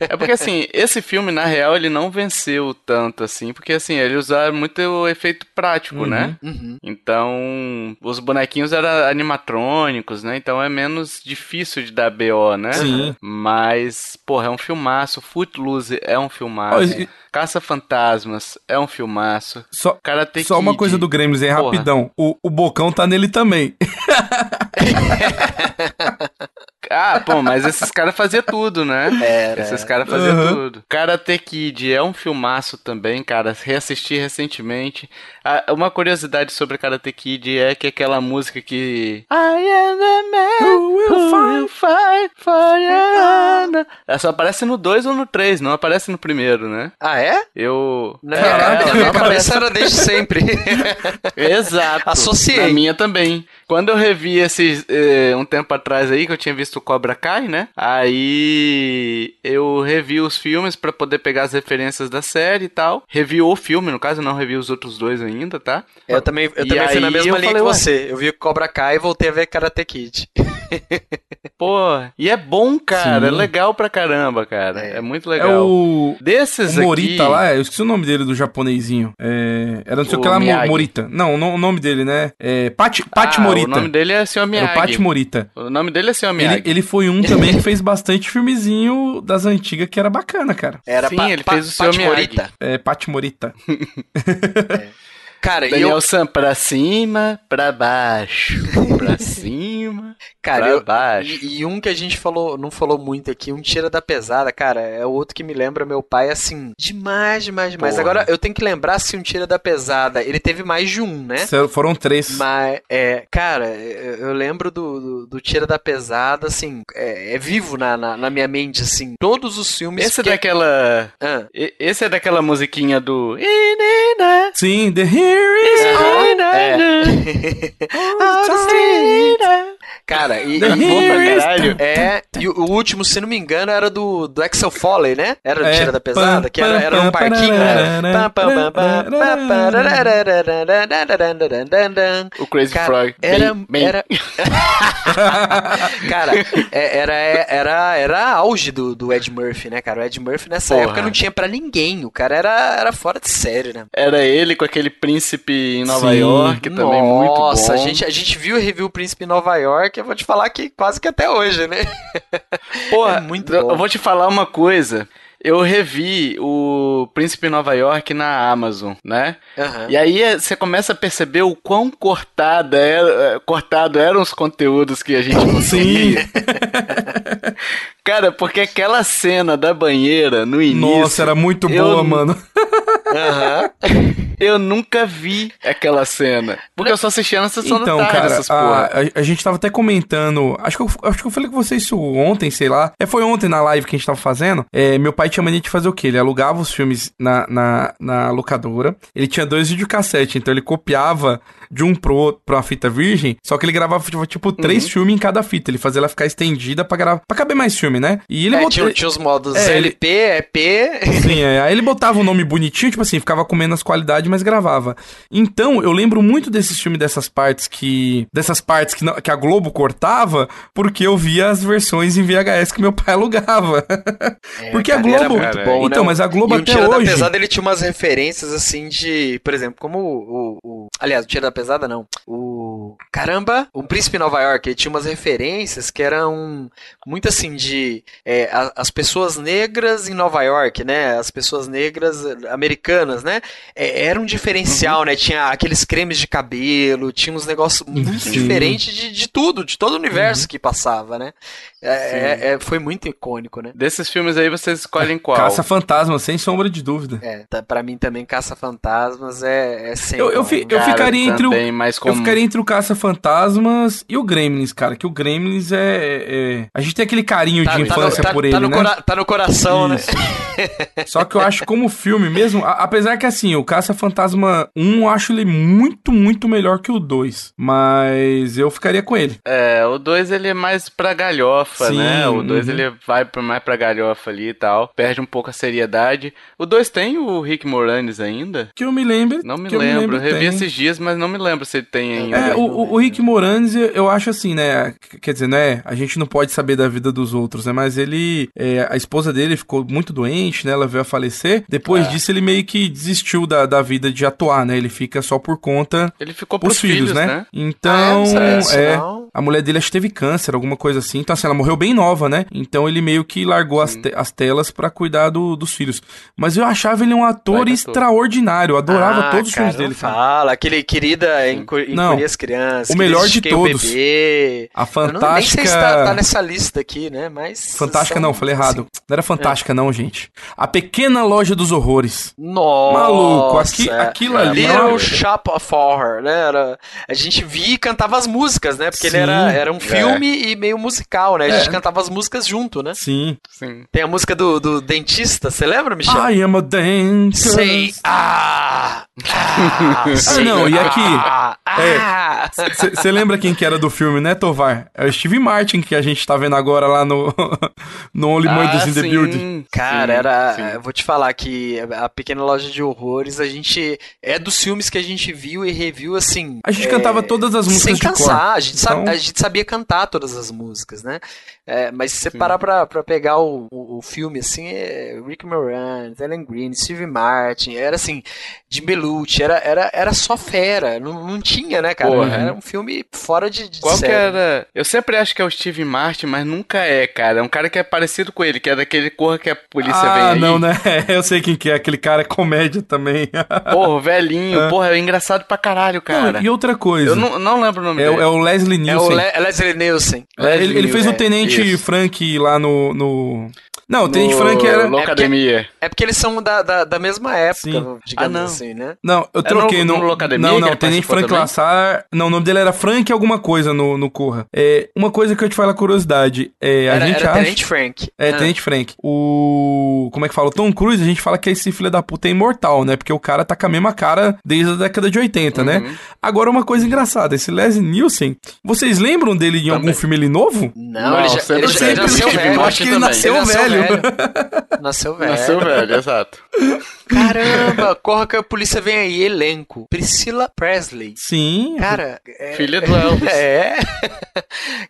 É porque, assim, esse filme, na real, ele não venceu tanto, assim, porque, assim, ele usava muito o efeito prático, Uhum. né? Uhum. Então, os bonequinhos eram animatrônicos, né? Então é menos difícil de dar BO, né? Sim. Mas, porra, é um filmaço. Footloose é um filmaço. e- Caça-Fantasmas é um filmaço. Só, Karate só uma coisa do Gremlins aí, rapidão. O, o Bocão tá nele também. Ah, pô, mas esses caras faziam tudo, né? Era. Esses caras faziam Uhum. tudo. Karate Kid é um filmaço também, cara. Reassisti recentemente. Ah, uma curiosidade sobre Karate Kid é que aquela música que. I am the man Who will who fight? will fight for your honor. Ela só aparece no 2 ou no 3, não aparece no primeiro, né? Ah, é? Eu. É, não minha aparece cabeça era desde sempre. Exato. Associei. Na minha também. Quando eu revi esses eh, um tempo atrás aí, que eu tinha visto o Cobra Kai, né? Aí eu revi os filmes pra poder pegar as referências da série e tal. Revi o filme, no caso, não revi os outros dois ainda, tá? Eu também, eu E também fui na mesma linha falei, que você. Eu vi Cobra Kai e voltei a ver Karate Kid. Pô, e é bom, cara. Sim. É legal pra caramba, cara. É. É, muito É legal. o. Desses O Morita aqui... lá, eu esqueci o nome dele do japonesinho. É, era não sei o que lá, Miyagi. Morita. Não, o no- o nome dele, né? É, Pat, Pat Ah, Morita. O nome dele é Sr. Era o Miyagi. Pat Morita. O nome dele é. Ele, Miyagi. ele foi um também que fez bastante filmezinho das antigas que era bacana, cara. Era Sim, pa, ele pa, fez o Pat Miyagi. Morita. É, Pat Morita. Cara, e Daniel eu, San, pra cima, pra baixo. Pra cima, cara, pra eu, baixo. e, e um que a gente falou, não falou muito aqui, um tira da pesada, cara, é outro que me lembra meu pai, assim, demais, demais, demais. Porra. Agora, eu tenho que lembrar se um tira da pesada, ele teve mais de um, né? Foram três. Mas, é, cara, eu lembro do, do, do Tira da Pesada, assim, é, é vivo na, na, na minha mente, assim. Todos os filmes. Esse é que- daquela. Ah, Esse é daquela musiquinha do. Sim, The é. Cara, e, e- caralho. é, e o, último, se não me engano, era do, do Axel Foley, né? Era do É. Tira da Pesada, que era, era um parquinho, né? O Crazy Cara, Frog. era, Bem, bem. era... cara, é- era, era, era auge do, do Ed Murphy, né, cara? O Ed Murphy nessa Porra. época não tinha pra ninguém. O cara era, era fora de série, né? Era ele com aquele príncipe em Nova Sim. York, também muito bom. Nossa, a gente, a gente viu e reviu o Príncipe em Nova York, eu vou te falar que quase que até hoje, né? Porra, É muito eu bom. eu vou te falar uma coisa. Eu revi o Príncipe em Nova York na Amazon, né? Aham. E aí é, você começa a perceber o quão cortada era, é, cortado eram os conteúdos que a gente Sim. consumia. Cara, porque aquela cena da banheira no início. Nossa, era muito eu- boa, mano. Aham. Eu nunca vi aquela cena. Porque eu só assistia na sessão Então, da tarde, cara, essas a, porra. a, a gente tava até comentando. Acho que, eu, acho que eu falei com vocês isso ontem, sei lá. É, foi ontem na live que a gente tava fazendo. É, meu pai tinha mania de fazer o quê? Ele alugava os filmes na, na, na locadora. Ele tinha dois videocassete, então ele copiava de um pro outro pra uma fita virgem. Só que ele gravava, tipo, tipo Uhum. três filmes em cada fita. Ele fazia ela ficar estendida pra, gravar, pra caber mais filme, né? E ele É, botou- tinha, tinha os modos É, LP, EP. Sim, é. Aí ele botava um nome bonitinho, tipo assim, ficava com menos qualidade, mas gravava. Então, eu lembro muito desses filmes, dessas partes que. Dessas partes que, não- que a Globo cortava, porque eu via as versões em VHS que meu pai alugava. porque a cara, era Globo. muito bom, então, né? mas a Globo e o até hoje. da Pesada ele tinha umas referências assim de, por exemplo, como o, o- o- aliás, o Tira da Pesada não, o caramba, o Príncipe Nova York, ele tinha umas referências que eram muito assim de é, a- as pessoas negras em Nova York, né? As pessoas negras eh, americanas, né? É, era um diferencial, Uhum. né? Tinha aqueles cremes de cabelo, tinha uns negócios muito Sim. diferentes de, de tudo, de todo o Uhum. universo que passava, né? É, é- é- foi muito icônico, né? Desses filmes aí, vocês escolhem qual? Caça Fantasma, sem sombra de dúvida. É, tá, pra mim também Caça-Fantasmas é, é sem Eu, eu, fi- eu ficaria entre o. também, mas Eu ficaria entre o Caça-Fantasmas e o Gremlins, cara. Que o Gremlins é. é- A gente tem aquele carinho Tá, de tá no, infância tá- por tá ele, no né? cora- tá no coração, né? Isso. Só que eu acho como filme mesmo, a- apesar que assim, o Caça Fantasma 1 eu acho ele muito, muito melhor que o 2. Mas eu ficaria com ele. É, o 2 ele é mais pra galhofa, Sim, né? O 2 uhum. ele vai mais pra galhofa ali e tal. Perde um pouco a seriedade. O 2 tem o Rick Moranis ainda? Que eu me lembro. Não me que eu lembro. Eu revi tem. esses dias, mas não me lembro se ele tem ainda. É, o, o, o Rick Moranis, eu- acho assim, né? Quer dizer, né? A gente não pode saber da vida dos outros, né? Mas ele. é, a esposa dele ficou muito doente, né? Ela veio a falecer. Depois É. disso, ele meio que desistiu da, da vida de atuar, né? Ele fica só por conta Ele ficou pros pros filhos, né? Ah, Então, sabia disso, é. A mulher dele acho que teve câncer, alguma coisa assim. Então, assim, ela morreu bem nova, né? Então ele meio que largou as, te- as telas pra cuidar do- dos filhos. Mas eu achava ele um ator extraordinário. Adorava Ah, todos os cara, filmes dele, cara. Fala, aquele querida enco- Não, as crianças. o melhor de o todos. Bebê. A Eu não, nem sei se tá, fantástica. tá nessa lista aqui, né? Mas. Fantástica são- não, falei errado. Não era fantástica não, gente. A Pequena Loja dos Horrores. Nossa. Maluco, aqui- aquilo ali é Little Shop of Horror, né? Era, a gente via e cantava as músicas, né? Porque ele Sim. Era, era um filme e meio musical, né? A gente É. cantava as músicas junto, né? Sim. Sim. Tem a música do, do dentista, você lembra, Michel? I am a dentist. Sei. Ah! Ah, sei. não, e aqui? Ah! ah. Você lembra quem que era do filme, né, Tovar? É o Steve Martin que a gente tá vendo agora lá no, no Only Murders in the sim, Building. Cara, sim, era. sim. Eu vou te falar que a Pequena Loja de Horrores, a gente. É dos filmes que a gente viu e reviu assim. A gente é, cantava todas as músicas Sem de cansar, cor. a, gente Então- a gente sabia cantar todas as músicas, né? É, mas se você parar pra, pra pegar o, o, o filme, assim, é Rick Moranis, Ellen Green, Steve Martin, era assim, Jim Era, era, era só fera, não, não tinha né, cara? Porra. Era um filme fora de, de Qual que série. era? Eu sempre acho que é o Steve Martin, mas nunca é, cara. É um cara que é parecido com ele, que é daquele corra que a polícia vem ah, aí. não, né? Eu sei quem que é. Aquele cara é comédia também. Porra, o velhinho, porra, é engraçado pra caralho, cara. Não, e outra coisa. Eu não, não lembro o nome é, dele. é o Leslie É o Nielsen. Le Leslie Nielsen. É, ele, ele fez o é, Tenente isso. Frank lá no. no... Não, o Tenente No Frank era. Locademia. É porque eles são da, da, da mesma época, Sim. digamos Ah, não. assim, né? Não, eu É troquei no- no. no Locademia não, que não, Tenente participou Frank também? Lassar. Não, o nome dele era Frank alguma coisa no, no Corra. É, uma coisa que eu te falo, a curiosidade. É, a Era, gente era acha. Tenente Frank. É, Ah. Tenente Frank. O. Como é que fala? O Tom Cruise, a gente fala que esse filho da puta é imortal, né? Porque o cara tá com a mesma cara desde a década de 80, né? Uhum. Agora, uma coisa engraçada: esse Leslie Nielsen, vocês lembram dele em algum Também. filme ele novo? Não, Não, ele já, sempre- ele já, sempre ele nasceu Steve velho. Martin Acho que ele nasceu nasceu velho. Nasceu velho. Nasceu velho, exato. Caramba, corra que a polícia vem aí, elenco. Priscilla Presley. Sim. Cara, é... Filha do Elvis. É.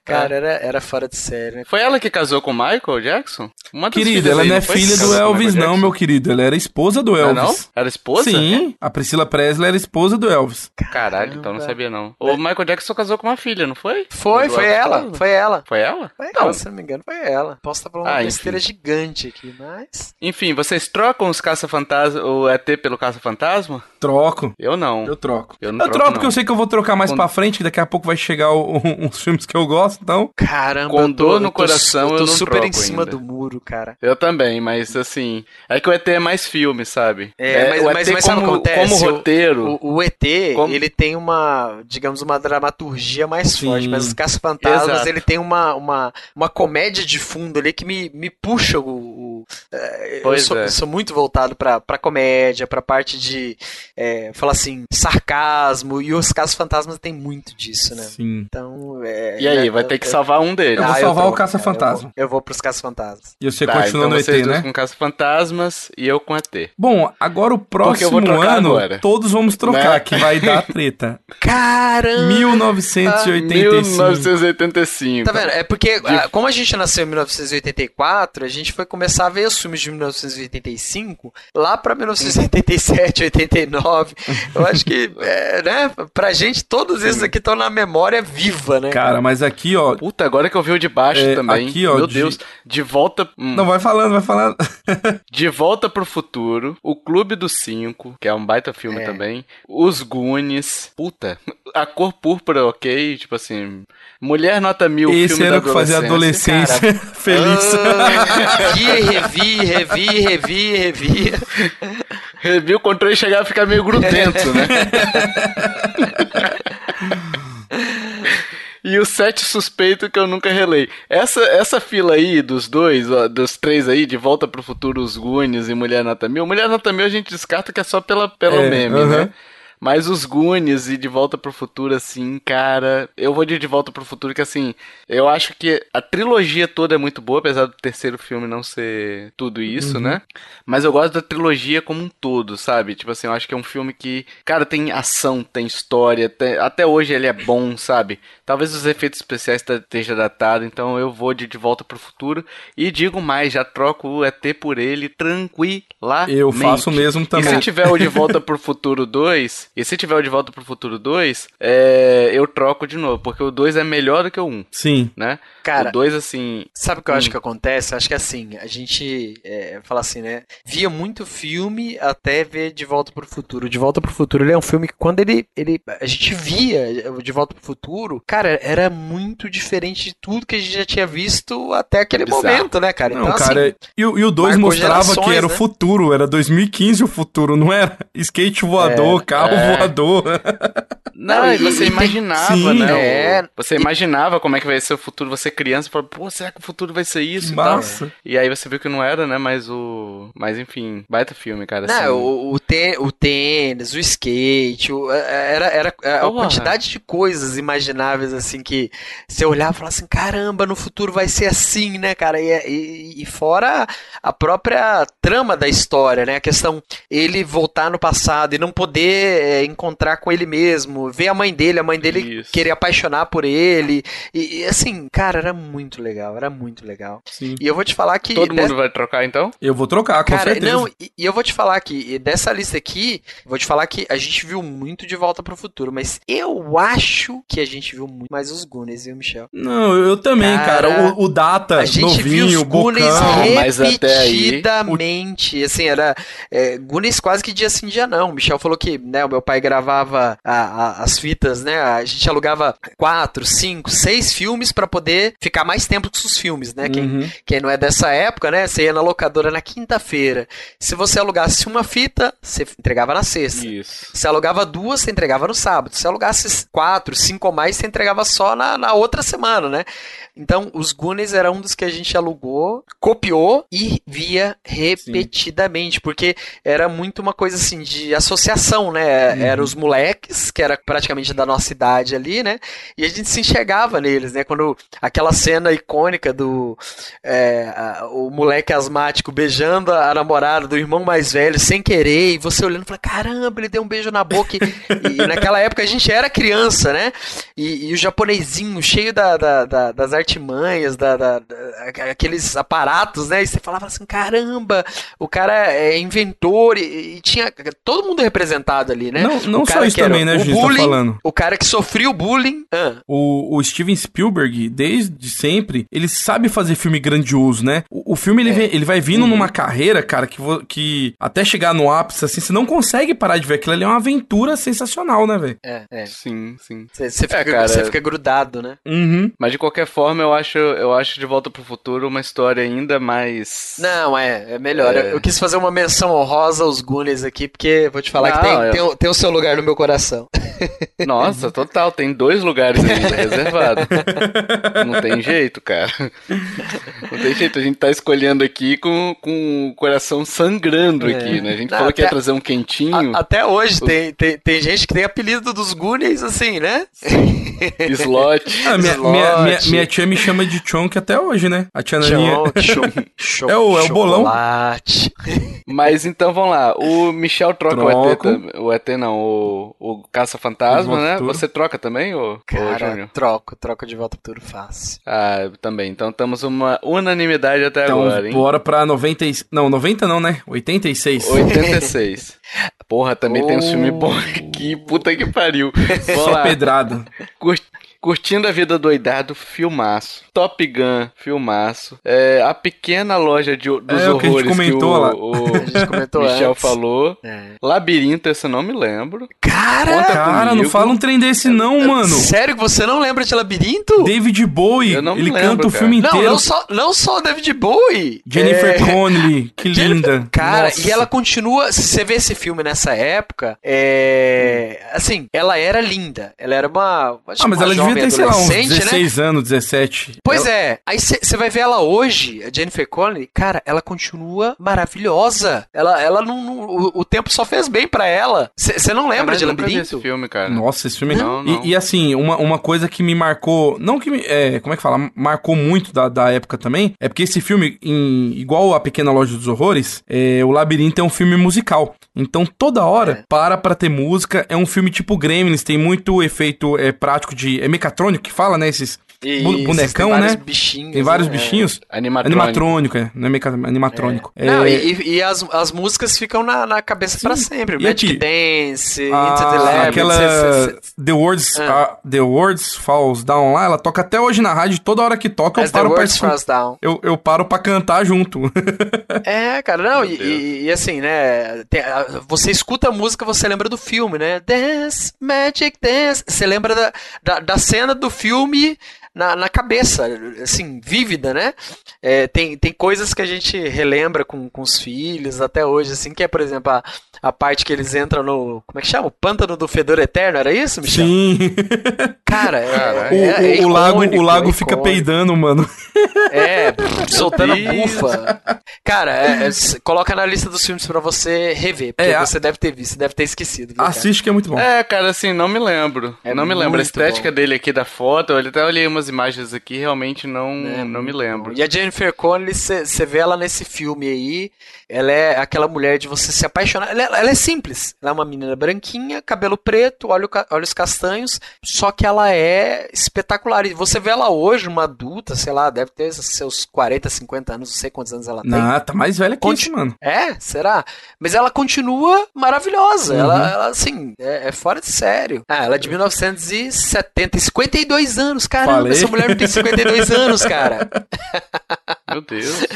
Cara, era, era fora de série, né? Foi ela que casou com o Michael Jackson? Uma das Querida, ela aí, não é filha do Elvis, não, meu querido. Ela era esposa do Ah, Elvis. não? Era esposa? Sim, a Priscila Presley era esposa do Elvis. Caralho, então não sabia não. O Michael Jackson casou com uma filha, não foi? Foi, foi ela, foi ela. Foi ela? Foi Não. ela, se não me engano, foi ela. Posso estar falando uma Ah, besteira enfim. Gigante aqui, mas. Enfim, vocês trocam os caça-fantasma, o ET pelo caça-fantasma? Troco. Eu não. Eu troco. Eu Eu, não troco troco, porque não. eu sei que eu vou trocar mais Com- pra frente, que daqui a pouco vai chegar o- uns filmes que eu gosto, então. Caramba, Com eu tô- dor no eu tô, coração, eu tô eu não super em cima ainda. do muro, cara. Eu também, mas assim. É que o ET é mais filme, sabe? É, mas- o mas- ET mas que como, acontece? como roteiro. O, o ET, Como- ele tem uma, digamos, uma dramaturgia mais Sim. forte, mas os Caça-Fantasmas, ele tem uma, uma, uma comédia de fundo ali que me, me puxa o... o- é, eu, sou, é. eu sou muito voltado pra, pra comédia, pra parte de, é, falar assim, sarcasmo, e os Caça-Fantasmas tem muito disso, né? Sim. Então, é... E aí, é- vai ter que salvar um deles. Eu vou Ah, salvar troco, o Caça-Fantasma. Eu vou, eu vou pros Caça-Fantasmas. E você Tá, continua então no vocês ET, né? com caça-fantasmas e eu com ET. Bom, agora o eu próximo ano, agora. todos vamos trocar, Né? que vai dar treta. Caramba! 1985. 1985. Tá vendo? É porque, ah, como a gente nasceu em 1984, a gente foi começar a ver os filmes de 1985 lá pra 1987, 89. Eu acho que, é, né, pra gente, todos esses aqui estão na memória viva, né? Cara, mas aqui, ó. Puta, agora que eu vi o de baixo É, também. aqui, ó, Meu de- Deus. De volta. hum, Não, vai falando, vai falando. De Volta pro Futuro, O Clube dos Cinco, que é um baita filme É. também, Os Goonies, puta, A Cor Púrpura, ok, tipo assim, Mulher Nota Mil, Esse filme era o que fazia adolescência feliz. Ah, vi, revi, revi, revi, revi. Revi o controle chegar a ficar meio grudento, né? E o Sete Suspeito que eu nunca relei. Essa, essa fila aí dos dois, ó, dos três aí, De Volta pro Futuro, Os Goonies e Mulher Nota Mil. Mulher Nota Mil a gente descarta que é só pela, pelo É, meme, aham. né? Mas os Goonies e De Volta pro Futuro, assim, cara. Eu vou de De Volta pro Futuro, que assim, eu acho que a trilogia toda é muito boa, apesar do terceiro filme não ser tudo isso, né? Mas eu gosto da trilogia como um todo, sabe? Tipo assim, eu acho que é um filme que, cara, tem ação, tem história, tem- até hoje ele é bom, sabe? Talvez os efeitos especiais tá- esteja datado, então eu vou de De Volta pro Futuro e digo mais, já troco o ET por ele tranquilamente. Eu faço mesmo E também. se tiver o De Volta pro Futuro 2, e se tiver o De Volta pro Futuro 2, é, eu troco de novo, porque o 2 é melhor do que o 1, Sim. né? Cara, o 2, assim, Sabe o que eu acho Hum. que acontece? Acho que assim, a gente é, fala assim, né? Via muito filme até ver De Volta pro Futuro. De Volta pro Futuro ele é um filme que quando ele, ele a gente via o De Volta pro Futuro, cara, era muito diferente de tudo que a gente já tinha visto até aquele Bizarro. momento, né, cara? Não, Então, cara, assim, e, o- e o 2 marcou mostrava que era o né? futuro, era 2015 o futuro, não era? Skate voador, carro é. voador. Não, Não, e e- você e imaginava, Sim. né? o- É. Você imaginava como é que vai ser o futuro, você criança, fala, pô, será que o futuro vai ser isso e? Massa. E aí você viu que não era, né? Mas o. Mas enfim, baita filme, cara. assim. Não, o, o, tê- o tênis, o skate, o- era, era a Porra. quantidade de coisas imagináveis, assim, que você olhava e falava assim, caramba, no futuro vai ser assim, né, cara? E, e- e fora a própria trama da história, né? A questão, ele voltar no passado e não poder é, encontrar com ele mesmo, ver a mãe dele, a mãe dele Isso. querer apaixonar por ele. E, e, assim, cara, era muito legal, era muito legal. Sim. E eu vou te falar que... Todo dessa- mundo vai trocar então? Eu vou trocar, com Cara, certeza. não, e, e eu vou te falar que dessa lista aqui, vou te falar que a gente viu muito de Volta pro Futuro, mas eu acho que a gente viu muito mais os Goonies, viu, Michel? Não, eu também, cara. Cara, O, o Data, A gente novinho, viu os Goonies mas até aí, repetidamente. Assim, era é, Goonies quase que dia sim, dia não. O Michel falou que né, o meu pai gravava a- a- as fitas, né? A gente alugava quatro, cinco, seis filmes pra poder ficar mais tempo com os filmes, né? Quem, Uhum. quem não é dessa época, né? Você ia na locadora na quinta-feira. Se você alugasse uma fita, você entregava na sexta. Isso. Se alugava duas, você entregava no sábado. Se alugasse quatro, cinco ou mais, você entregava só na, na outra semana, né? Então, os Goonies era um dos que a gente alugou, copiou e via repetidamente, porque era muito uma coisa assim de associação, né? Uhum. Era os moleques, que era praticamente da nossa idade ali, né? E a gente se enxergava neles, né? Quando aquela cena icônica do é, a- o moleque asmático beijando a namorada do irmão mais velho sem querer, e você olhando e falando, caramba, ele deu um beijo na boca. E, e naquela época a gente era criança, né? E, e o japonesinho cheio da, da- da- das artimanhas, da, da- da- aqueles aparatos, né? E você falava assim, caramba, o cara é inventor e, e tinha todo mundo representado ali, né? Não, não O só cara isso também, né, o Giz, tá bullying, falando. O cara que sofria o bullying. ah, O, o Steven Spielberg, desde sempre, ele sabe fazer filme grandioso, né? O, o filme, ele, É. vem- ele vai Uhum. vindo numa carreira, cara, que, vo- que até chegar no ápice, assim, você não consegue parar de ver. Aquilo ali é uma aventura sensacional, né, velho? é, é. Sim, sim. Você, você fica, cara. você fica grudado, né? Uhum. Mas de qualquer forma, eu acho, eu acho De Volta pro Futuro uma história ainda mais. Não, é, é melhor. É. Eu, eu quis fazer uma menção honrosa aos Goonies aqui, porque vou te falar que Não, tem, eu- tem, o- tem o seu lugar no meu coração. Nossa, total. Tem dois lugares ainda reservados. Não tem jeito, cara. Não tem jeito. A gente tá escolhendo aqui com, com o coração sangrando É. aqui, né? A gente Não, falou que ia trazer um quentinho. A- até hoje tem, tem, tem gente que tem apelido dos Goonies, assim, né? Slot. Ah, minha, Slot. minha, minha, minha tia me chama de Chonk até hoje, né? A tia Naninha. Chon- É o- é o bolão. chocolate. Mas então vamos lá. O Michel troca o ET. Troco. tam- O ET não, o, o Caça-Fantasma, né? Futuro. Você troca também, ô, ô Cara, Júnior? troco, troco de volta pro futuro fácil. Ah, também. Então estamos uma unanimidade até Então, agora, hein? bora pra 90 e... Não, 90 não, né? 86. 86. Porra, também tem um filme Oh. bom aqui. Puta que pariu. Só pedrada. Curtindo a Vida Doidado, filmaço. Top Gun, filmaço. É, a Pequena Loja de, dos É, o que a gente Horrores comentou o, lá. o A gente comentou Michel antes. falou. É. Labirinto, esse eu não me lembro. Cara, Conta Cara, não fala um trem desse não, mano. sério que você não lembra de Labirinto? David Bowie, não ele lembro, canta o cara. filme Não, inteiro. não só, não só o David Bowie. Jennifer É, Connelly, que linda. Cara, Nossa. e ela continua. Se você vê esse filme nessa época, é. Assim, ela era linda. Ela era uma. Ah, mas uma ela devia jovem ter, sei lá, uns adolescente, né? 16 anos, 17. Pois Ela- é, aí você vai ver ela hoje, a Jennifer Connelly, cara, ela continua maravilhosa. Ela, ela não, não- o, o tempo só fez bem pra ela. Você não lembra de Labirinto? esse filme, cara. Nossa, esse filme. Não, não. E, e, assim, uma, uma coisa que me marcou. Não que me. É, como é que fala? Marcou muito da, da época também. É porque esse filme, em, igual A Pequena Loja dos Horrores, é, o Labirinto é um filme musical. Então toda hora É. para pra ter música. É um filme tipo Gremlins, tem muito efeito é, prático de. É mecatrônico que fala, né? Esses. Isso, bonecão, tem né? Bichinhos, Tem vários né? bichinhos. Animatrônico. Animatrônico, é. Não é meca, animatrônico. É. Não, e, e as, as músicas ficam na, na cabeça pra sempre. E Magic aqui? Dance, Into a- the Labyrinth. aquela cê- cê- The Words Ah. a- The Words Falls Down lá, ela toca até hoje na rádio, toda hora que toca eu As the paro pra Words escutar. Falls Down. Eu, eu paro pra cantar junto. É, cara, não, e, e- e assim, né? tem- você escuta a música, você lembra do filme, né? Dance, Magic Dance. Você lembra da, da, da cena do filme na, na cabeça, assim, vívida, né? É, tem, tem coisas que a gente relembra com, com os filhos até hoje, assim, que é, por exemplo, a, a parte que eles entram no. Como é que chama? O pântano do fedor eterno, era isso, Michel? Sim. Cara, é, o, é- é o- o lago, icônico, o lago é fica icônico. peidando, mano. É, soltando bufa. Cara, é, é, coloca na lista dos filmes pra você rever, porque É, a- você deve ter visto, você deve ter esquecido. viu, cara? Assiste que é muito bom. É, cara, assim, não me lembro. É não me lembro. A estética bom. dele aqui da foto, eu até olhei umas imagens aqui, realmente não, É, não me lembro. E a Jennifer Connelly, você vê ela nesse filme aí, ela é aquela mulher de você se apaixonar. Ela, é- ela é simples. Ela é uma menina branquinha, cabelo preto, olho, olhos castanhos, só que ela é espetacular. E você vê ela hoje, uma adulta, sei lá, deve ter seus 40, 50 anos, não sei quantos anos ela tem. Não, tá mais velha que Conti- isso, mano. É, será? Mas ela continua maravilhosa. Uhum. Ela, ela, assim, é, é fora de sério. Ah, ela é de 1970, 52 anos, caramba. Falei. Essa mulher não tem 52 anos, cara. Meu Deus.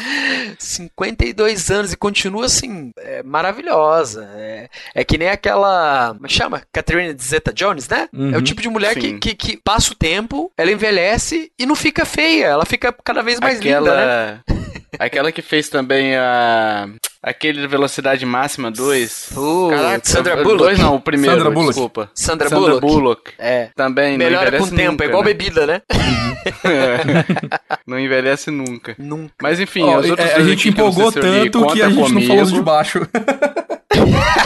52 anos e continua assim, é, maravilhosa. É, é que nem aquela. Como é que chama? Catherine Zeta Jones, né? Uhum. É o tipo de mulher que, que, que passa o tempo, ela envelhece e não fica feia. Ela fica cada vez mais aquela, linda, né? aquela que fez também a aquele de velocidade máxima 2. Putz, Sandra Bullock. Dois não, o primeiro, Sandra Bullock. desculpa. Sandra, Sandra Bullock. Bullock. É. Também Melhora não com o envelhece tempo, nunca, é igual né? bebida, né? não envelhece nunca. Nunca. Mas enfim, outros é, a gente empolgou tanto que a gente não falou de comigo.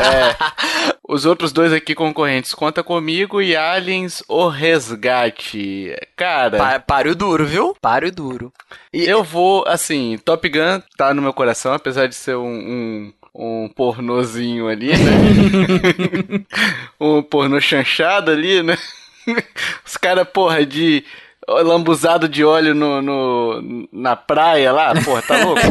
Baixo. Os outros dois aqui concorrentes, Conta Comigo e Aliens O Resgate. Cara, Pa páreo duro, viu? Páreo duro. E eu vou, assim, Top Gun tá no meu coração, apesar de ser um, um, um pornozinho ali, né? um pornô chanchado ali, né? Os caras, porra, de lambuzado de óleo no, no- na praia lá, porra, tá louco?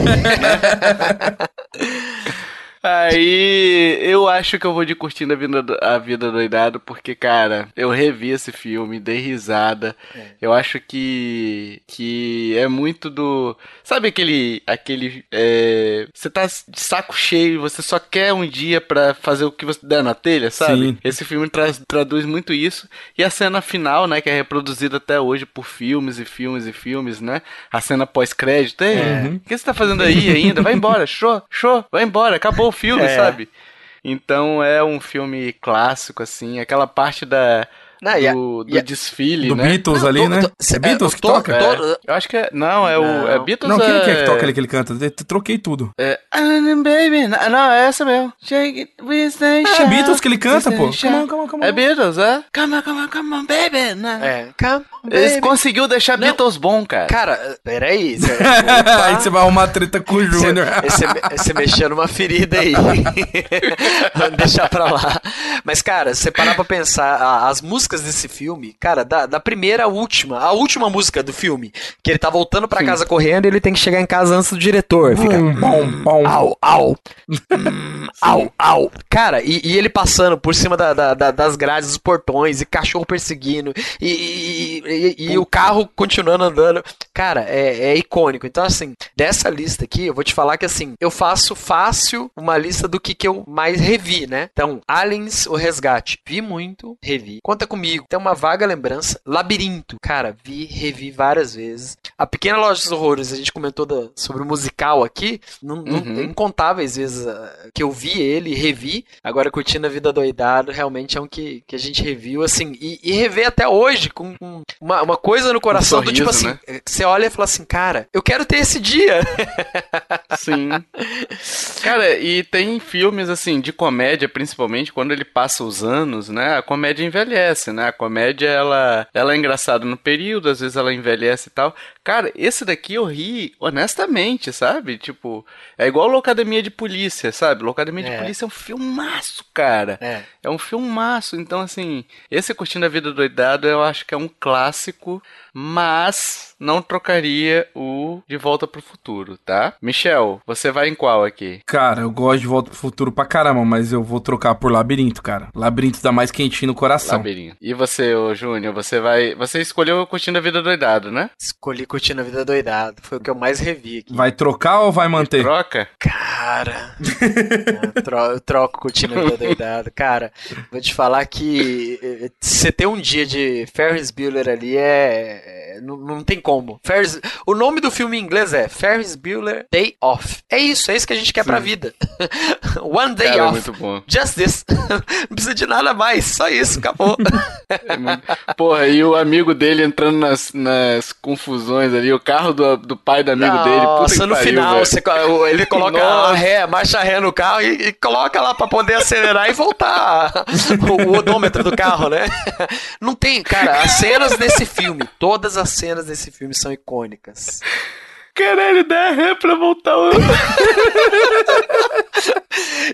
Aí eu acho que eu vou de curtindo a vida, do- a vida doidado, porque, cara, eu revi esse filme, dei risada. Eu acho que que é muito do. Sabe aquele. aquele é, Você tá de saco cheio, você só quer um dia pra fazer o que você der na telha, sabe? Sim. Esse filme traz, traduz muito isso. E a cena final, né, que é reproduzida até hoje por filmes e filmes e filmes, né? A cena pós-crédito. Ei, o que você tá fazendo aí ainda? Vai embora, show, show, vai embora, acabou o filme, É. sabe? Então é um filme clássico, assim. Aquela parte da. Não, do, do e a- desfile, Do né? Beatles Não, ali, tô- né? tô- é Beatles é, que tô- toca? É, eu acho que é. Não, é o. Não. É Beatles Não, quem é... que é que toca ali que ele canta? Eu troquei tudo. É. "Ah, baby. Não, não, é essa mesmo. Shake it with the É Beatles que ele canta, pô. Come on, shout." come on, come on. É Beatles, é? Come on, come on, come on, baby. Né? É. Come on, Eles baby. conseguiu deixar Não. Beatles bom, cara. Cara, peraí. Você, Aí você vai arrumar treta com o Júnior. Você, você mexeu numa ferida aí. Vamos deixar pra lá. Mas, cara, você parar pra pensar, as músicas desse filme, cara, da, da primeira à última, a última música do filme, que ele tá voltando pra casa correndo e ele tem que chegar em casa antes do diretor. Fica. Bom, bom, bom. Au, au. Hum, au, au. Cara, e, e ele passando por cima da- da- da- das grades dos portões, e cachorro perseguindo, e, e- e- o carro continuando andando. Cara, é, é icônico. Então, assim, dessa lista aqui, eu vou te falar que, assim, eu faço fácil uma lista do que, que eu mais revi, né? Então, Aliens, o Resgate. Vi muito, revi. Conta comigo. Tem uma vaga lembrança. Labirinto. Cara, vi, revi várias vezes. A Pequena Loja dos Horrores, a gente comentou da- sobre o musical aqui. Não, não- Uhum. incontáveis vezes ah, que eu vi ele e revi. Agora, Curtindo a Vida Doidado, realmente é um que, que a gente reviu, assim. E, e rever até hoje, com, com uma, uma coisa no coração do tipo assim. sorriso, né? Você olha e fala assim, cara, eu quero ter esse dia. Sim. Cara, e tem filmes assim de comédia, principalmente quando ele passa os anos, né? A comédia envelhece, né? A comédia ela, ela é engraçada no período, às vezes ela envelhece e tal. Cara, esse daqui eu ri honestamente, sabe? Tipo, é igual Locademia de Polícia, sabe? Locademia de É. Polícia é um filmaço, cara. É. É um filmaço, então assim, esse Curtindo a Vida Doidado eu acho que é um clássico, mas não trocaria o De Volta pro Futuro, tá? Michel, você vai em qual aqui? Cara, eu gosto de Volta pro Futuro pra caramba, mas eu vou trocar por Labirinto, cara. Labirinto dá mais quentinho no coração. Labirinto. E você, ô Júnior, você vai. Você escolheu o Curtindo a Vida Doidado, né? Escolhi Curtindo a Vida Doidado. Foi o que eu mais revi aqui. Vai trocar ou vai manter? Troca? Cara, eu tro- eu troco curtindo a vida doidado. Cara, vou te falar que eh, você ter um dia de Ferris Bueller ali é. É- não, não tem como. Ferris, o nome do filme em inglês é Ferris Bueller Day Off. É isso, é isso que a gente quer pra vida. One day Cara, é off. muito bom. Just this. não precisa de nada mais, só isso, acabou. É Porra, e o amigo dele entrando nas, nas confusões ali, o carro do, do pai do amigo dele. Puta Nossa, no pariu, final você ele coloca a Nossa. ré, marcha ré no carro e, e coloca lá pra poder acelerar e voltar o, o odômetro do carro, né? Não tem, cara, as cenas desse filme, todas as cenas desse filme são icônicas. Caralho, dá ré pra voltar o...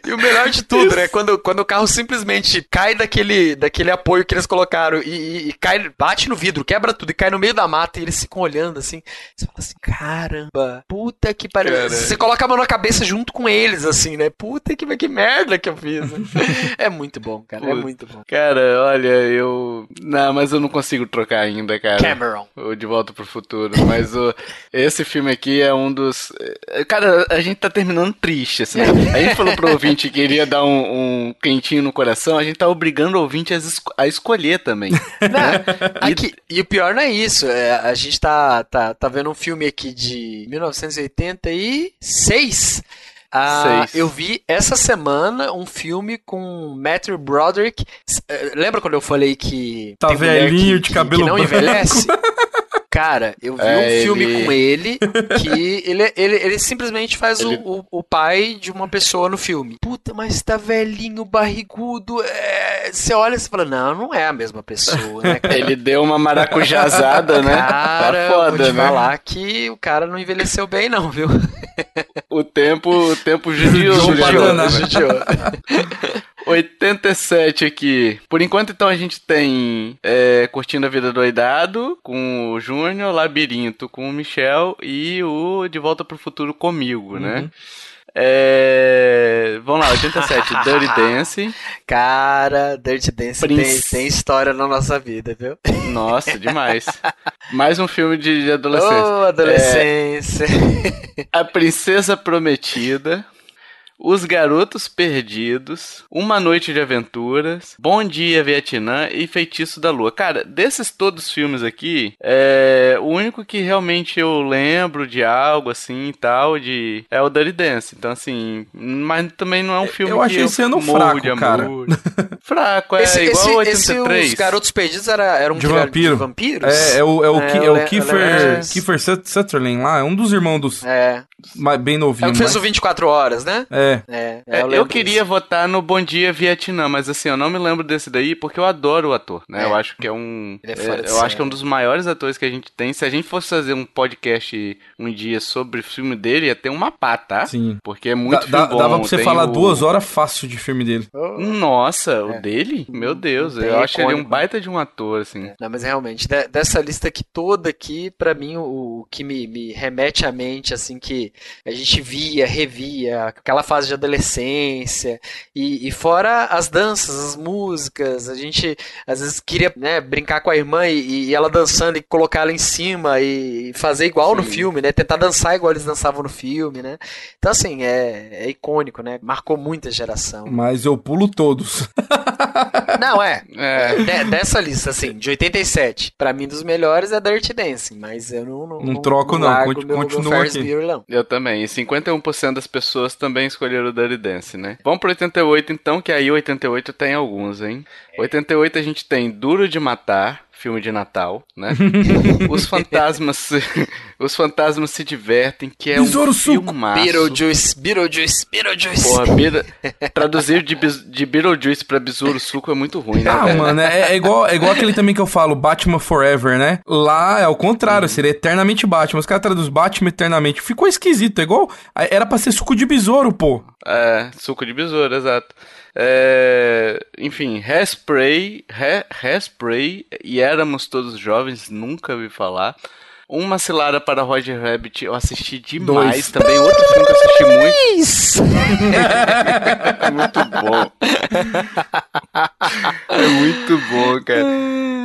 E o melhor de tudo, Isso. né? Quando, quando o carro simplesmente cai daquele, daquele apoio que eles colocaram e, e, cai, bate no vidro, quebra tudo e cai no meio da mata e eles ficam olhando assim. Você fala assim, caramba, puta que pariu. Você coloca a mão na cabeça junto com eles, assim, né? Puta que, que merda que eu fiz. é muito bom, cara. É puta. É muito bom. Cara, olha, eu. Não, mas eu não consigo trocar ainda, cara. Cameron. O De Volta pro Futuro. Mas o, esse filme aqui é um dos. Cara, a gente tá terminando triste, assim. A gente falou pro ouvinte que iria dar um, um quentinho no coração, a gente tá obrigando o ouvinte a, esco a escolher também. Né? Aqui, e... e o pior não é isso. É, a gente tá, tá, tá vendo um filme aqui de 1986. Ah, eu vi essa semana um filme com Matthew Broderick. Eh, lembra quando eu falei que. Tá velhinho que, de cabelo que não branco. envelhece? Cara, eu vi é, um filme ele... com ele que ele, ele, ele simplesmente faz ele... o, o, o, pai de uma pessoa no filme. Puta, mas tá velhinho, barrigudo. É... Você olha e fala, não, não é a mesma pessoa, né? Cara? Ele deu uma maracujazada, né? Cara, tá foda, vou te né? falar que o cara não envelheceu bem, não, viu? O tempo, o tempo judiou. judiou, judiou. 87 aqui. Por enquanto, então, a gente tem é, Curtindo a Vida Doidado com o Júnior, Labirinto com o Michel e o De Volta pro Futuro comigo, né? uhum. né? É... Vamos lá, 87, Dirty Dance. Cara, Dirty Dance tem, tem, história na nossa vida, viu? Nossa, demais. Mais um filme de, de adolescência. Oh, adolescência. É... A Princesa Prometida. Os Garotos Perdidos, Uma Noite de Aventuras, Bom Dia Vietnã e Feitiço da Lua. Cara, desses todos os filmes aqui, é, o único que realmente eu lembro de algo assim e tal, de é o Dirty Dance. Então, assim, mas também não é um filme eu que achei esse ano fraco, cara. fraco, é esse, igual esse, 83. Esse, os Garotos Perdidos era, era um de, vampiro. de vampiros? É, é o, é o, é, é o Kiefer, Kiefer Sutherland lá, é um dos irmãos dos... É. Bem novinho. É o que fez mas... o 24 Horas, né? É. É. é, é eu, eu queria isso. votar no Bom Dia Vietnã, mas assim, eu não me lembro desse daí porque eu adoro o ator, né? É. Eu acho que é um. É eu acho que é um dos maiores atores que a gente tem. Se a gente fosse fazer um podcast um dia sobre o filme dele, ia ter uma pá, tá? Sim. Porque é muito da, bom. Dava pra você tem falar o... duas horas fácil de filme dele. Nossa, o dele? Meu Deus, eu acho ele um baita de um ator, assim. Não, mas realmente, dessa lista aqui toda aqui, para mim, o, o que me, me remete à mente, assim, que a gente via, revia, aquela fase fase de adolescência, e, e, fora as danças, as músicas, a gente às vezes queria né, brincar com a irmã e, e, ela dançando e colocar ela em cima e fazer igual Sim. no filme, né? Tentar dançar igual eles dançavam no filme, né? Então, assim, é, é icônico, né? Marcou muita geração. Mas eu pulo todos. Não, é. é. De, dessa lista, assim, de 87, pra mim, dos melhores é Dirty Dancing, mas eu não. Não, não troco, não. não. Continua aqui. Bueller, não. Eu também. E 51% das pessoas também escolheram o Dirty Dance, né? Vamos pro 88, então, que aí 88 tem alguns, hein? 88 a gente tem Duro de Matar, filme de Natal, né? os fantasmas, os fantasmas se divertem, que é Besouro um filmaço. Beetlejuice, Beetlejuice, Beetlejuice. Porra, traduzir de, de Beetlejuice pra Besouro Suco é muito ruim, né? Ah, velho? mano, é, é, igual, é igual aquele também que eu falo, Batman Forever, né? Lá é o contrário, seria eternamente Batman. Os caras traduzem Batman eternamente. Ficou esquisito, é igual, era pra ser suco de besouro, pô. É, suco de besouro, exato. É, enfim, Hairspray, Hairspray e Éramos Todos Jovens, nunca vi falar. Uma cilada para Roger Rabbit, eu assisti demais Dois. também. Outro filme que eu assisti muito. muito bom. é muito bom, cara.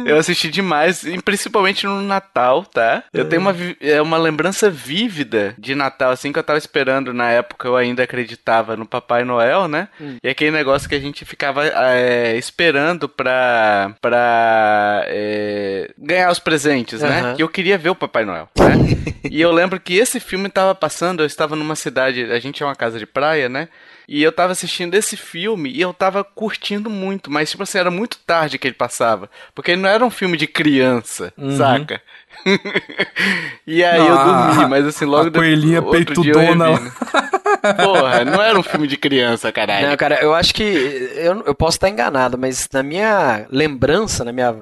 Eu assisti demais, e principalmente no Natal, tá? Eu tenho uma, é uma lembrança vívida de Natal, assim, que eu tava esperando. Na época eu ainda acreditava no Papai Noel, né? Hum. E aquele negócio que a gente ficava é, esperando pra, pra é, ganhar os presentes, uhum. né? Que eu queria ver o Papai Papai Noel, né? e eu lembro que esse filme tava passando, eu estava numa cidade, a gente é uma casa de praia, né? E eu tava assistindo esse filme e eu tava curtindo muito, mas tipo assim, era muito tarde que ele passava. Porque ele não era um filme de criança, uhum. saca? e aí ah, eu dormi, mas assim, logo a coelhinha peitudona lá. Porra, não era um filme de criança, caralho. Não, cara, eu acho que. Eu, eu posso estar enganado, mas na minha lembrança, na minha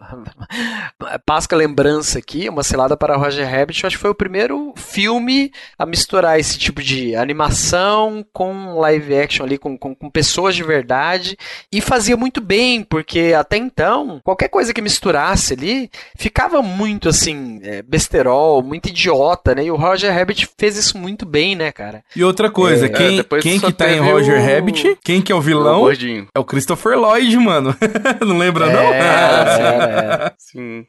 pasca lembrança aqui, Uma Selada para Roger Rabbit, eu acho que foi o primeiro filme a misturar esse tipo de animação com live action ali, com, com, com pessoas de verdade. E fazia muito bem, porque até então, qualquer coisa que misturasse ali ficava muito assim, é, besterol, muito idiota, né? E o Roger Rabbit fez isso muito bem, né, cara? E outra coisa, É, quem, depois quem que tá em Roger o- Rabbit? Quem que é o O vilão? gordinho. É o Christopher Lloyd, mano. não lembra, não? É, era, era. Sim.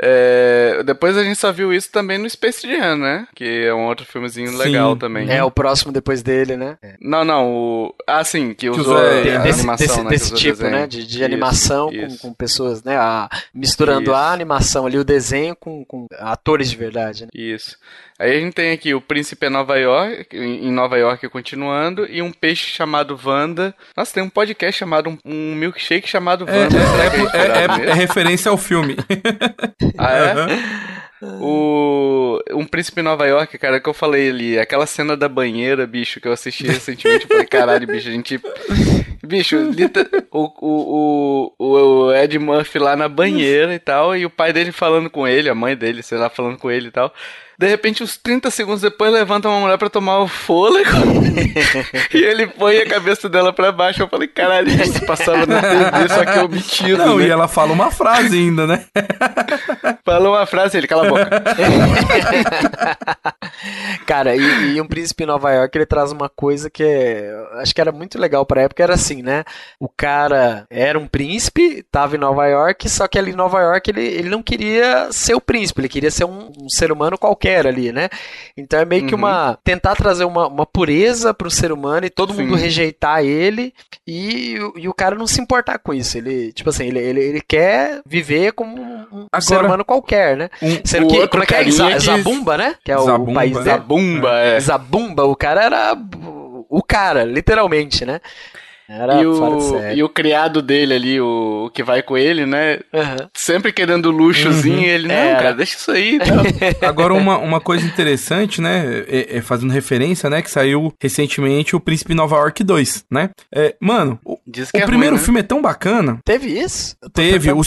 É, depois a gente só viu isso também no Space Jam, né? Que é um outro filmezinho Sim. legal também. É o próximo depois dele, né? Não, não, o... Ah, sim, que usou usa- a É, desse, animação, desse, né? que desse tipo, desenho. né? De, de Isso, animação com, isso. com pessoas, né? A, misturando Isso. a animação ali, o desenho com, com atores de verdade, né? Isso. Aí a gente tem aqui o Príncipe é Nova York, em Nova York continuando, e um peixe chamado Wanda. Nossa, tem um podcast chamado, um, um milkshake chamado É, Wanda. É, é- é- é referência ao filme. Ah, é? O Um Príncipe em Nova York, cara, que eu falei ali, aquela cena da banheira, bicho, que eu assisti recentemente, eu falei, caralho, bicho, a gente. Bicho, o, o, o Ed Murphy lá na banheira e tal, e o pai dele falando com ele, a mãe dele, sei lá, falando com ele e tal. De repente, uns 30 segundos depois, levanta uma mulher pra tomar o fôlego. e ele põe a cabeça dela pra baixo. Eu falei, caralho, isso passava na TV, só que omitido. Não, né? e ela fala uma frase ainda, né? Falou uma frase, ele cala a boca. Cara, e, e um príncipe em Nova York, ele traz uma coisa que é, acho que era muito legal pra época, era assim, né? O cara era um príncipe, tava em Nova York, só que ali em Nova York ele, ele não queria ser o príncipe, ele queria ser um, um ser humano qualquer ali, né? Então é meio que Uhum. uma. tentar trazer uma, uma pureza pro ser humano e todo Sim. mundo rejeitar ele e, o- e o cara não se importar com isso. Ele, tipo assim, ele, ele, ele quer viver como um, Agora- ser humano qualquer, né? Um- Sendo o que, como é que é? carinha Za- que- Zabumba, né? Que é o Zabumba, país né? dele. Zabumba, é. Zabumba, o cara era o cara, literalmente, né? Era E o, e o criado dele ali, o, o que vai com ele, né? Aham. Sempre querendo luxozinho, Uhum. ele, não, Era. cara, deixa isso aí. tal. Agora, uma, uma coisa interessante, né? É, é fazendo referência, né? Que saiu recentemente o Príncipe Nova York 2, né? É, mano, o, Diz que o é primeiro ruim, né? filme é tão bacana. Teve isso? Teve. O, o, o- o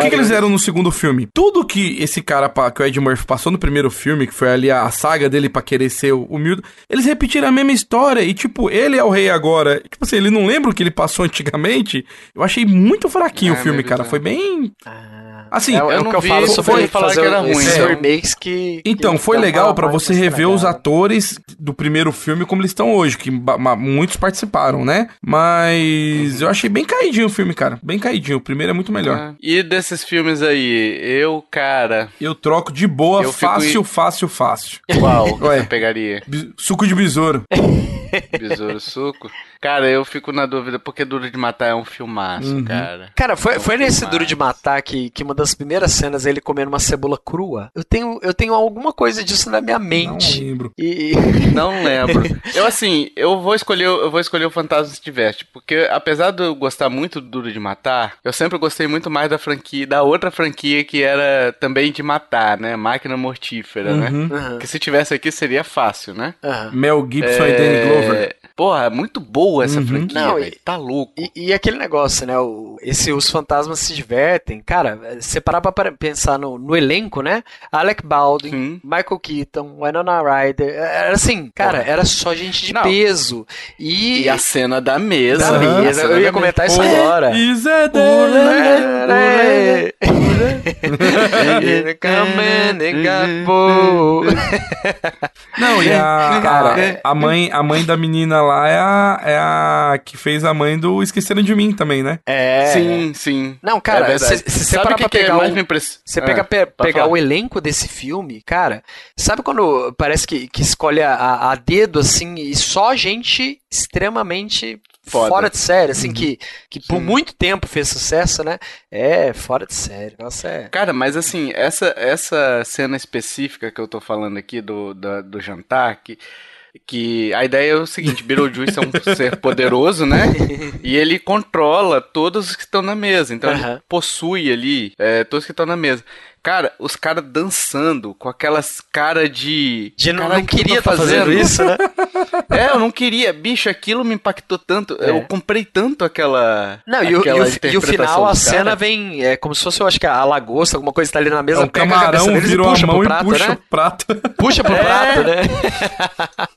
que, que eles fizeram no segundo filme? Tudo que esse cara, que o Ed Murphy passou no primeiro filme, que foi ali a, a saga dele pra querer ser o humilde, eles repetiram a mesma história. E, tipo, ele é o rei agora. Tipo assim, ele não lembra o que ele passou antigamente. Eu achei muito fraquinho É, o filme, cara. é. Foi bem. Ah, Assim, é, é eu o não que eu vi, falo foi- sobre foi ele falar que era ruim, né? remakes que... Então, que foi legal uma você rever os atores do primeiro filme como eles estão hoje, que muitos participaram, né? Mas eu achei bem caidinho o filme, cara. Bem caidinho. O primeiro é muito melhor. É. E desses filmes aí, eu, cara, Eu troco de boa, Eu fico fácil, em- fácil, fácil. qual Ué. você pegaria? Suco de besouro. Besouro Suco? Cara, eu fico na dúvida, porque Duro de Matar é um filmaço, Uhum. cara. Cara, foi, foi nesse. Duro de Matar que, que uma das primeiras cenas é ele comendo uma cebola crua. Eu tenho, eu tenho alguma coisa disso na minha Não mente. lembro. E, Não lembro. Eu assim, eu vou escolher, eu vou escolher o Fantasma se tivesse, porque apesar de eu gostar muito do Duro de Matar, eu sempre gostei muito mais da franquia, da outra franquia que era também de matar, né? Máquina Mortífera, né? Uhum. Que se tivesse aqui seria fácil, né? Mel Gibson e Danny Glover. Porra, é muito boa essa Uhum. franquia, Não, velho. Tá louco. E, e aquele negócio, né? O, esse, os fantasmas se divertem. Cara, você parar pra para- pensar no, no elenco, né? Alec Baldwin, Sim. Michael Keaton, Winona Ryder. Era assim, cara, era só gente de Não. peso. E, E a cena da mesa. da mesa. Eu ia comentar isso agora. Is it. Não, e a, Cara, a mãe, a mãe da menina lá é a, é a que fez a mãe do Esqueceram de Mim também, né? É. Sim, sim. Não, cara, É se- se você Sabe parar pra que é pegar mais o- me impress- Você Ah, pega pe- pode pegar falar. o elenco desse filme, cara, sabe quando parece que, que escolhe a, a dedo assim e só gente extremamente Foda. fora de série, assim, que, que por Sim. muito tempo fez sucesso, né? É, fora de série. Nossa, é. Cara, mas assim, essa, essa cena específica que eu tô falando aqui do, da- do jantar, que, que a ideia é o seguinte, Beetlejuice é um ser poderoso, né? E ele controla todos os que estão na mesa. Então ele Aham. possui ali é, todos que estão na mesa. Cara, os caras dançando com aquelas caras de. De não, Caralho, não o que eu tô queria estar fazendo isso, né? É, eu não queria. Bicho, aquilo me impactou tanto. É. Eu comprei tanto aquela. Não, e o, e aquela o, e o final, a cena vem, é como se fosse, eu acho que a lagosta, alguma coisa tá ali na É mesa, um pega a cabeça camarão, deles e virou a puxa mão pro e prato, puxa né? o prato. Puxa pro É. prato, né?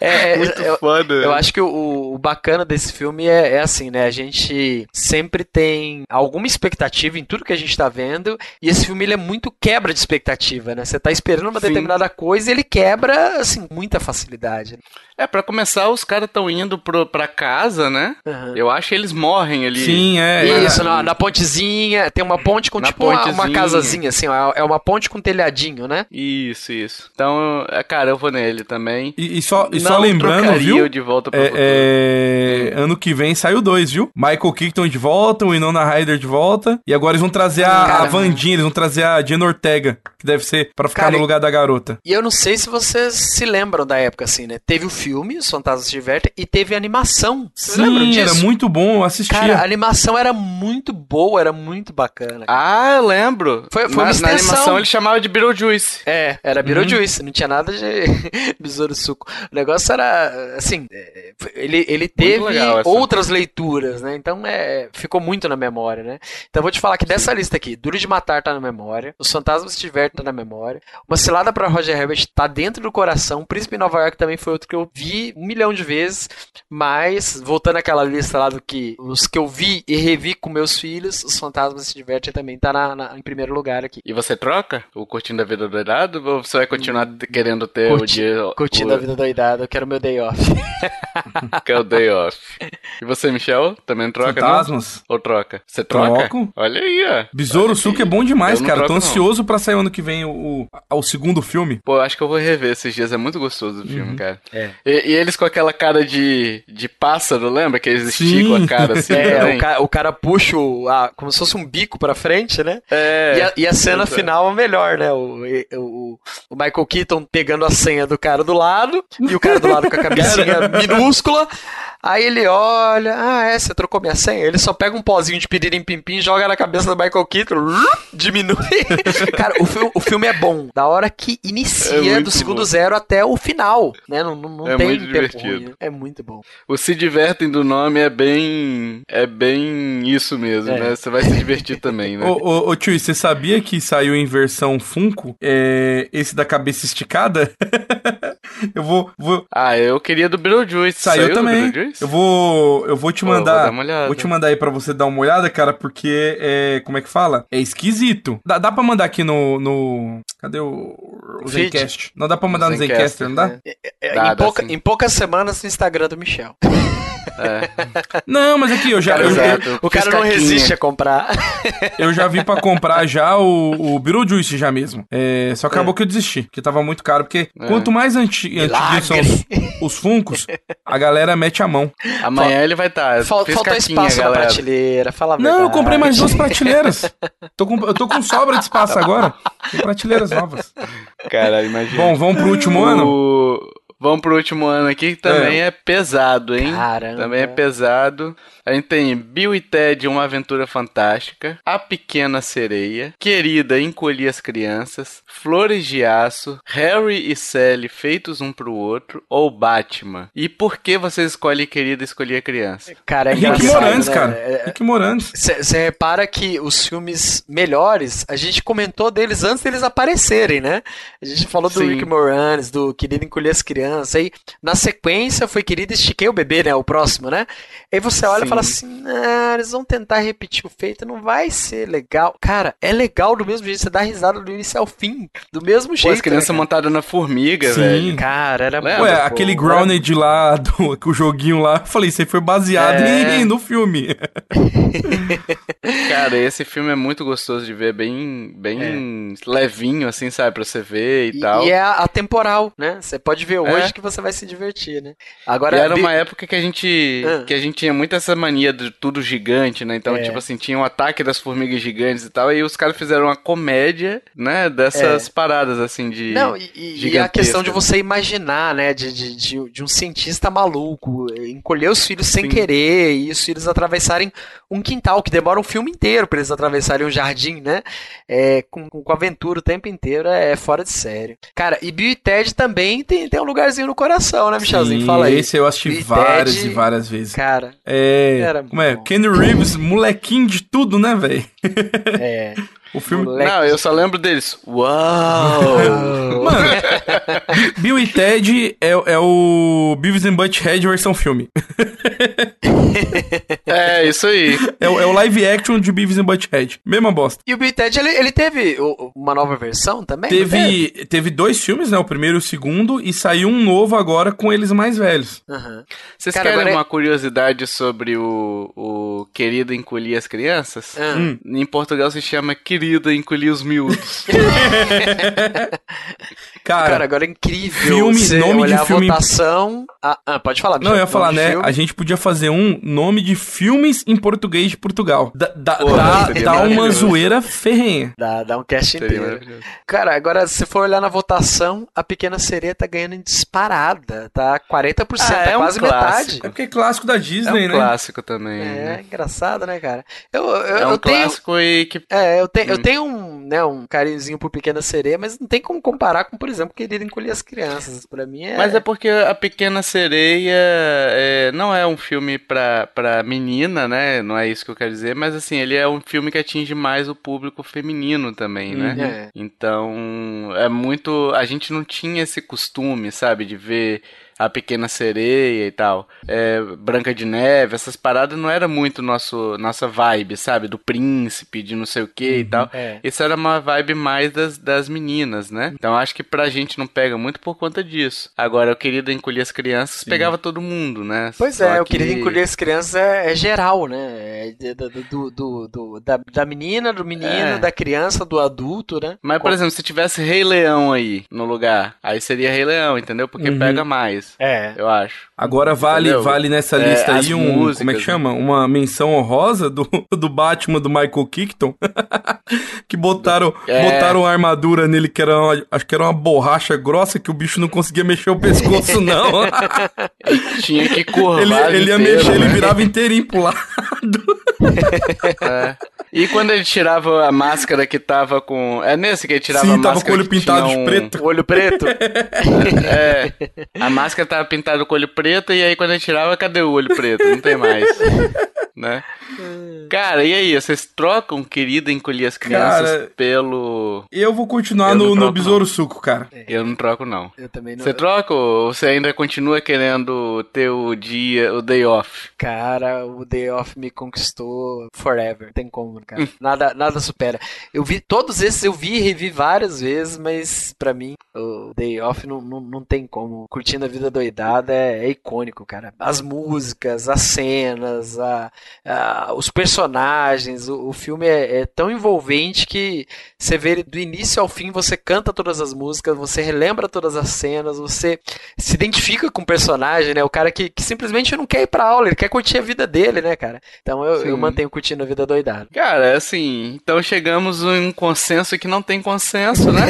É, é, Muito eu, foda. eu acho que o, o bacana desse filme é, é assim, né? A gente sempre tem alguma expectativa em tudo que a gente tá vendo, e esse filme ele é muito quebra de expectativa, né? Você tá esperando uma Sim. determinada coisa e ele quebra, assim, com muita facilidade. É, pra começar, os caras estão indo pro, pra casa, né? Aham. Eu acho que eles morrem ali. Sim, é. Isso, é. na, na pontezinha, tem uma ponte com Na tipo uma, uma casazinha, assim, ó, é uma ponte com telhadinho, né? Isso, isso. Então, é, cara, eu vou nele também. E, e só, e Não só lembrando, viu? o de volta pro É, é, ano que vem sai o 2, viu? Michael Keaton de volta, o Winona Ryder de volta. E agora eles vão trazer a, Cara, a Vandinha, eles vão trazer a Jenna Ortega, que deve ser pra ficar Cara, no lugar da garota. E eu não sei se vocês se lembram da época, assim, né? Teve o filme, Os Fantasmas se Divertem, e teve a animação. Vocês lembram Sim, disso? era muito bom, eu assistia. Cara, a animação era muito boa, era muito bacana. Ah, eu lembro. Foi- foi na, uma na animação ele chamava de Beetlejuice. É, era Beetlejuice, não tinha nada de besouro suco. O negócio era, assim, é, ele, ele teve outras leituras, né? Então é, ficou muito na memória, né? Então eu vou te falar que dessa lista aqui, Duro de Matar tá na memória, Os Fantasmas se Divertem tá na memória, Uma Cilada pra Roger Herbert tá dentro do coração, Príncipe em Nova York também foi outro que eu vi um milhão de vezes, mas, voltando àquela lista lá do que, os que eu vi e revi com meus filhos, Os Fantasmas se Divertem também tá na- na- em primeiro lugar aqui. E você troca o Curtindo a Vida Doidado ou você vai continuar te- querendo ter o Curti- dia... Curtindo o, a vida doidada, eu quero meu day off. Que é o day off. E você, Michel? Também troca, não? Fantasmas. Ou troca? Você troca? Troco. Olha aí, ó. Besouro Suco é bom demais, Eu não cara. Tô troco, não. ansioso pra sair ano que vem o, o, o segundo filme. Pô, eu acho que eu vou rever esses dias. É muito gostoso o Uhum. filme, cara. É. E, e eles com aquela cara de, de pássaro, lembra? Que eles Sim. esticam a cara assim. É, o, ca- o cara puxa o, a- como se fosse um bico pra frente, né? É. E a, e a cena final é melhor, né? O, o, o Michael Keaton pegando a senha do cara do lado, e o cara do lado com a cabecinha minúscula. Aí ele olha, ah, é, você trocou minha senha? Ele só pega um pozinho de piririm pim pim, joga na cabeça do Michael Keaton, diminui. Cara, o, fi- o filme é bom. Da hora que É inicia, muito do segundo bom. zero até o final, né? Não, não, não É tem muito tempo divertido. ruim, né? É muito bom. O se divertem do nome é bem. É bem isso mesmo, É. né? Você vai se divertir também, né? Ô, ô, ô tio, você sabia que saiu em versão Funko é, esse da cabeça esticada? eu vou. vou Ah, eu queria do Beetlejuice. saiu, do também. Eu vou. Eu vou te vou mandar. olhada. Vou te mandar aí pra você dar uma olhada, cara, porque é. Como é que fala? É esquisito. Dá, dá pra mandar aqui no. no cadê o. O? Zencast? Não dá pra mandar no Zencaster, Zencaster, não dá? É, Dá, em, dá pouca- sim. em poucas semanas no Instagram do Michel. É. Não, mas aqui, eu já. Cara, eu, O cara não resiste a comprar. eu já vi pra comprar já o, o Beetlejuice já mesmo. É, só acabou que eu desisti, porque tava muito caro. Porque É. quanto mais anti, antiguos são os, os Funcos, a galera mete a mão. Amanhã ele vai estar. Fal- faltou espaço na prateleira, fala a Não, eu comprei mais duas prateleiras. Tô com, eu tô com sobra de espaço agora. Tem prateleiras novas. Caralho, imagina. Bom, vamos pro último ano? Vamos pro último ano aqui, que também é, pesado, hein? Caramba. Também é pesado. A gente tem Bill e Ted, Uma Aventura Fantástica, A Pequena Sereia, Querida, Encolhi as Crianças, Flores de Aço, Harry e Sally feitos um pro outro, ou Batman. E por que você escolhe Querida e escolher a criança? Cara, é Rick Morantes, né? cara. É- Rick Morantes. Você repara que os filmes melhores, a gente comentou deles antes deles aparecerem, né? A gente falou do Sim. Rick Moranis, do Querido Encolher as Crianças, aí na sequência foi Querido Estiquei o Bebê, né? O próximo, né? Aí você olha Sim. e fala assim, ah, eles vão tentar repetir o feito, não vai ser legal. Cara, é legal do mesmo jeito, você dá risada do início ao fim, do mesmo Pô, jeito. as crianças né, montadas na formiga, Sim. velho. cara? Cara, era Lembra? Ué, aquele Grounded lá, do, o joguinho lá, eu falei, isso aí foi baseado É. em, no filme. Cara, esse filme é muito gostoso de ver, bem, bem levinho, assim, sabe, pra você ver e, E, tal. e é atemporal, né? Você pode ver hoje É. que você vai se divertir, né? E Agora, era Bi- uma época que a gente Ah. que a gente tinha muito essa mania de tudo gigante, né? Então, É. tipo assim, tinha o ataque das formigas gigantes e tal, e os caras fizeram uma comédia, né, dessas paradas assim de Não, e, e- e a questão de você imaginar, né? De, de, de, de um cientista maluco encolher os filhos sem Sim. querer e os filhos atravessarem um quintal que demora um filme inteiro pra eles atravessarem um jardim, né? É, com, com aventura o tempo inteiro, é, é fora de sério. Cara, e Bill e Ted também tem, tem um lugarzinho no coração, né, Michelzinho? Sim, Fala aí. Esse eu assisti Bill e várias Ted, e várias vezes. Cara, É. Era Como é? bom. Kenny Reeves, molequinho de tudo, né, velho? é. O filme. Moleque. Não, eu só lembro deles. Uau! Mano, Bill e Ted é, é o Beavis and Butthead versão filme. é, isso aí. É, o- é o live action de Beavis and Butthead. Mesma bosta. E o Bill Ted, ele, ele teve uma nova versão também? não Teve, teve dois filmes, né? O primeiro e o segundo, e saiu um novo agora com eles mais velhos. Aham. Vocês Cara, querem é- uma curiosidade sobre o, o Querido Encolher as Crianças? Ah. Hum. Em Portugal se chama Querida Encolher os Miúdos. Cara, Cara, agora é incrível. filme- você nome de filme- a votação. Ah, ah, pode falar, não, eu ia falar, né? filme? A gente podia fazer um nome de filmes em português de Portugal. Dá, dá, Pô, dá- dá uma zoeira ferrenha. Dá, dá um cast Seria inteiro. Cara, agora se for olhar na votação, a Pequena Sereia tá ganhando em disparada. Tá 40%, Ah, tá é um quase clássico. metade. É porque é clássico da É Disney, um né? clássico também. É, né? engraçado, né, cara? Eu, eu, É um eu tenho. clássico e que É, eu, tenho eu Hum. tenho um, né, um carinhozinho por Pequena Sereia, mas não tem como comparar com, por exemplo, Querido Encolher as Crianças. Pra mim é. Mas é porque A Pequena Sereia é, não é um filme pra, pra menina, né? Não é isso que eu quero dizer, mas assim, ele é um filme que atinge mais o público feminino também, né? Uhum. É. Então, é muito. A gente não tinha esse costume, sabe, de ver a Pequena Sereia e tal. É, Branca de Neve, essas paradas não era muito nosso, nossa vibe, sabe? Do príncipe, de não sei o que e tal. É. Isso era uma vibe mais das, das meninas, né? Então acho que pra gente não pega muito por conta disso. Agora, o querido encolher as crianças pegava todo mundo, né? Pois Só é, o que- Querido Encolher as Crianças é, é geral, né? É do, do- do- da, da menina, do menino, É. da criança, do adulto, né? Mas, por exemplo, se tivesse Rei Leão aí no lugar, aí seria Rei Leão, entendeu? Porque Uhum. pega mais, É. eu acho. Agora vale, Entendeu? vale nessa É, lista aí um. músicas, como é que né? chama? Uma menção honrosa do, do Batman do Michael Keaton. que botaram, É. botaram uma armadura nele que era uma, acho que era uma borracha grossa que o bicho não conseguia mexer o pescoço, não. Tinha que curvar ele, ele ia inteiro, mexer, ele né? virava inteirinho pro lado. É. E quando ele tirava a máscara que tava com. É nesse que ele tirava a Sim, máscara. tava com o olho pintado tinha de um- preto. O olho preto? É. A máscara tava pintada com o olho preto e aí quando ele tirava, cadê o olho preto? Não tem mais. Né? Cara, e aí? Vocês trocam querida encolher as crianças Cara, pelo. Eu vou continuar Eu não no, no Besouro Suco, cara. Eu não troco, não. Eu também não. Você troca ou você ainda continua querendo ter o dia, o day off? Cara, o Day Off me conquistou forever. Não tem como, cara. Nada, nada supera. Eu vi todos esses, eu vi e revi várias vezes, mas pra mim o Day Off não, não, não tem como. Curtindo a vida doidada é, é icônico, cara. As músicas, as cenas, a, a- os personagens, o, o filme é, é tão envolvente que você vê ele do início ao fim, você canta todas as músicas, você relembra todas as cenas, você se identifica com o personagem, né? O cara que, que simplesmente não quer ir pra aula, ele quer curtir a vida dele, né, cara? Então eu, eu mantenho curtindo a vida doidada. Cara, assim, então chegamos em um consenso que não tem consenso, né?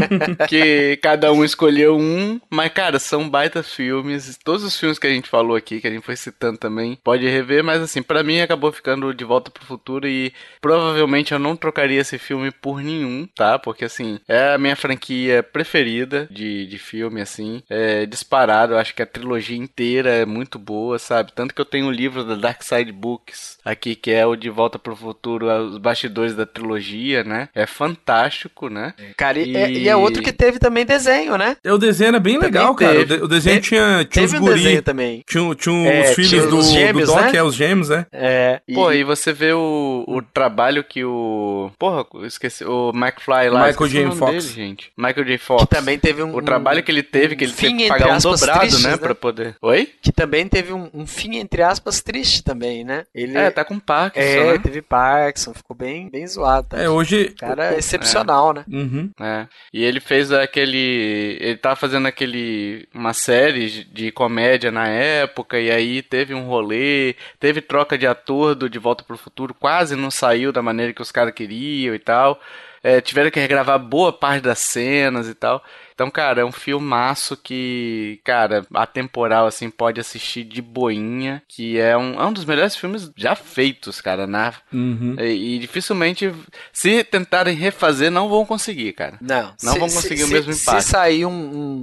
que cada um escolheu um, mas cara, são baita filmes. Todos os filmes que a gente falou aqui, que a gente foi citando também, pode rever, mas assim, pra mim acabou ficando De Volta pro Futuro e provavelmente eu não trocaria esse filme por nenhum, tá? Porque assim, é a minha franquia preferida de, de filme, assim, é disparado. Eu acho que a trilogia inteira é muito boa, sabe? Tanto que eu tenho um livro da Dark Side Books aqui, que é o De Volta pro Futuro, os bastidores da trilogia, né? É fantástico, né? Cara, e, E- é- e é outro que teve também desenho, né? O desenho era bem legal, cara. O, teve. de- o desenho Te- tinha, tinha os Teve um guri. desenho também. Tinha, tinha É, os filhos tinha do, os do gêmeos, Doc, né? é, os gêmeos, né? É. E, Pô, e você vê o, o trabalho que o. Porra, esqueci. O McFly lá. Michael J. Fox. Dele, gente. Michael J. Fox. que também teve um. O trabalho que ele teve, que ele fim, teve que pagar um dobrado, tristes, né, né? pra poder. Oi? Que também teve um, um fim, entre aspas, triste também, né? Ele É, tá com Parkinson, é, né? teve Parkinson, ficou bem, bem zoado. Tá? É, hoje. Cara, é excepcional, né? Uhum. É. E ele fez aquele. Ele tava fazendo aquele. Uma série de comédia na época, e aí teve um rolê, teve troca de ator do De Volta pro Futuro, quase não saiu da maneira que os caras queriam e tal. É, tiveram que regravar boa parte das cenas e tal. Então cara, é um filmaço que, cara, atemporal, assim, pode assistir de boinha, que é um, é um dos melhores filmes já feitos, cara, na... Uhum. E, e dificilmente, se tentarem refazer, não vão conseguir, cara. Não, Não se- vão se- conseguir o se- mesmo impacto. Se sair um,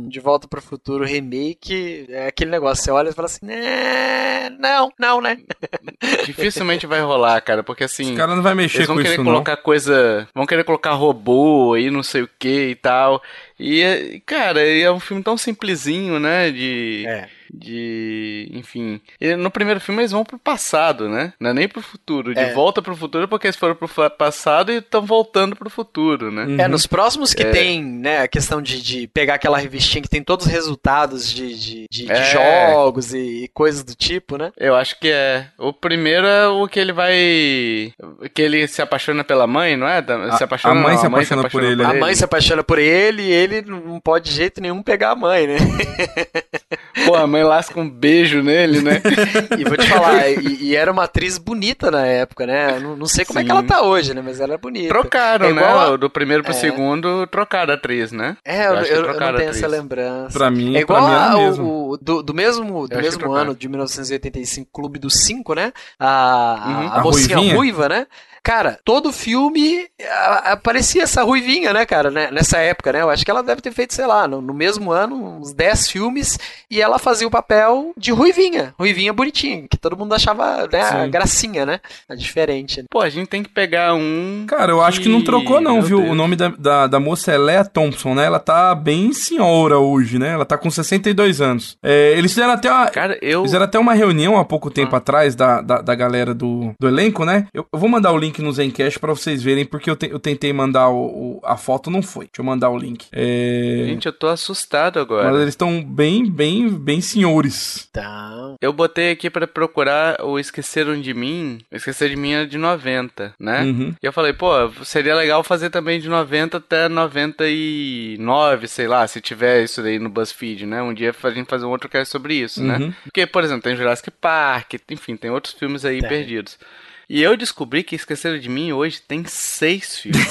um De Volta pro Futuro remake, é aquele negócio, você olha e fala assim, né, não, não, né? Dificilmente vai rolar, cara, porque assim... Os caras não vai mexer Eles vão com querer isso, não. colocar coisa. Vão querer colocar robô aí, não sei o que e tal. E, cara, é um filme tão simplesinho, né? De. É. De. Enfim. E no primeiro filme eles vão pro passado, né? Não é nem pro futuro. De É. volta pro futuro porque eles foram pro passado e estão voltando pro futuro, né? Uhum. É, nos próximos que É. tem, né, a questão de, de pegar aquela revistinha que tem todos os resultados de, de, de- de É. jogos e, e coisas do tipo, né? Eu acho que é. O primeiro é o que ele vai. Que ele se apaixona pela mãe, não é? A- Se apaixona, a mãe não, se apaixona por ele, A Ele- mãe se apaixona por ele e ele não pode de jeito nenhum pegar a mãe, né? Pô, a mãe lasca um beijo nele, né? E vou te falar, e, e era uma atriz bonita na época, né? Não, não sei como é que Sim. ela tá hoje, né? Mas ela é bonita. Trocaram, É né? a- Do primeiro pro É. segundo, trocaram a atriz, né? É, eu, Eu eu- eu não a tenho atriz. essa lembrança. Pra mim, É igual pra mim era a- mesmo. o, do, do mesmo, do mesmo ano, de 1985, Clube dos Cinco, né? A, a- Uhum. a A mocinha ruivinha? ruiva, né? Cara, todo filme aparecia essa ruivinha, né, cara, né? nessa época, né? Eu acho que ela deve ter feito, sei lá, no, no mesmo ano, uns 10 filmes, e ela fazia o papel de ruivinha, ruivinha bonitinha, que todo mundo achava, né, a Sim. gracinha, né? A diferente. né? Pô, a gente tem que pegar um. Cara, eu acho que não trocou não, Meu viu? Deus. O nome da, da, da moça é Lea Thompson, né? Ela tá bem senhora hoje, né? Ela tá com 62 anos. É, eles fizeram até uma... Cara, eu. Fizeram até uma reunião há pouco tempo Ah. atrás da, da, da galera do, do elenco, né? Eu, eu vou mandar o link no Zencast pra vocês verem, porque eu, te- eu tentei mandar o, o- a foto, não foi. Deixa eu mandar o link. É... Gente, eu tô assustado agora. Mas eles estão bem, bem, bem senhores. Então, Eu botei aqui pra procurar o Esqueceram de Mim. O Esquecer de Mim é de 90, né? Uhum. E eu falei, pô, seria legal fazer também de 90 até 99, sei lá, se tiver isso daí no BuzzFeed, né? Um dia a gente fazer um outro cast sobre isso, né? Uhum. Porque, por exemplo, tem Jurassic Park, enfim, tem outros filmes aí Tem. perdidos. E eu descobri que Esqueceram de Mim hoje tem seis filmes.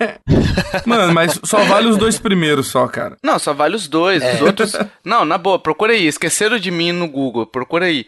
Mano, mas só vale os dois primeiros só, cara. Não, só vale os dois. É. Os outros. Não, na boa, procura aí. Esqueceram de mim no Google. Procura aí.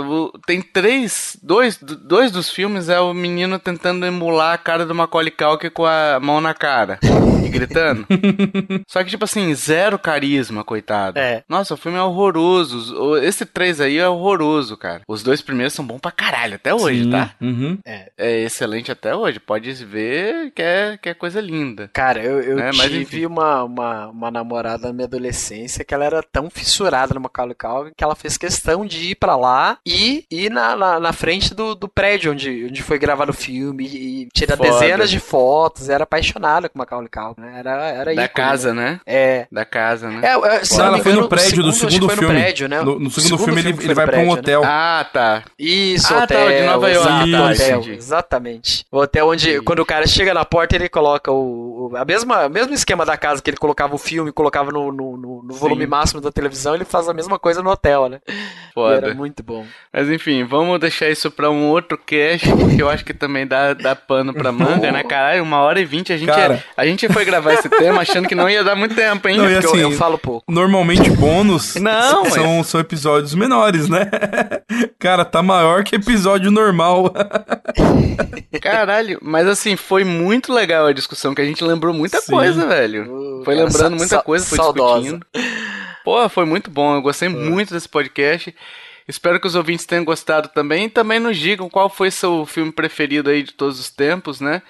O- Tem três. Dois, dois dos filmes é o menino tentando emular a cara do Macaulay Culkin com a mão na cara. E gritando. Só que, tipo assim, zero carisma, coitado. É. Nossa, o filme é horroroso. Esse três aí é horroroso, cara. Os dois primeiros são bons pra caralho, até hoje, Sim. tá? Uhum. É excelente até hoje. Pode ver que é, que é coisa linda. Cara, eu, eu É, mas tive enfim. uma, uma, uma namorada na minha adolescência que ela era tão fissurada no Macaulay Culkin que ela fez questão de ir pra lá e ir na, na, na frente do, do prédio onde, onde foi gravado o filme e tirar Foda. dezenas de fotos. Era apaixonada com o Macaulay Culkin, né? Era, era Da ícone, casa, né? né? É. Da casa, né? É, é, ela foi no prédio do segundo, filme. No prédio, né? No, segundo, filme, ele, ele vai pra um né? hotel. Ah, tá. Isso, Ah, tá, o de hotel, Nova York, exato, tá, hotel, exatamente. O hotel onde, quando o cara chega na porta, ele coloca o, o a mesma, mesmo esquema da casa que ele colocava o filme, colocava no, no, no- no volume Sim. máximo da televisão, ele faz a mesma coisa no hotel, né? E Foda. Era muito bom. Mas enfim, vamos deixar isso pra um outro cast, porque eu acho que também dá, dá pano pra manga, né, caralho? Uma hora e vinte, a gente, Cara. a gente foi gravar esse tema achando que não ia dar muito tempo, hein? Não, Porque assim, eu, eu falo pouco. Normalmente bônus Não, são, são episódios menores, né? Cara, tá maior que episódio normal. Caralho, mas assim, foi muito legal a discussão, que a gente lembrou muita Sim. coisa, velho. Foi cara, lembrando sa- muita sa- coisa, foi saudosa. discutindo. Pô, foi muito bom, eu gostei muito desse podcast. Espero que os ouvintes tenham gostado também. E também nos digam qual foi seu filme preferido aí de todos os tempos, né?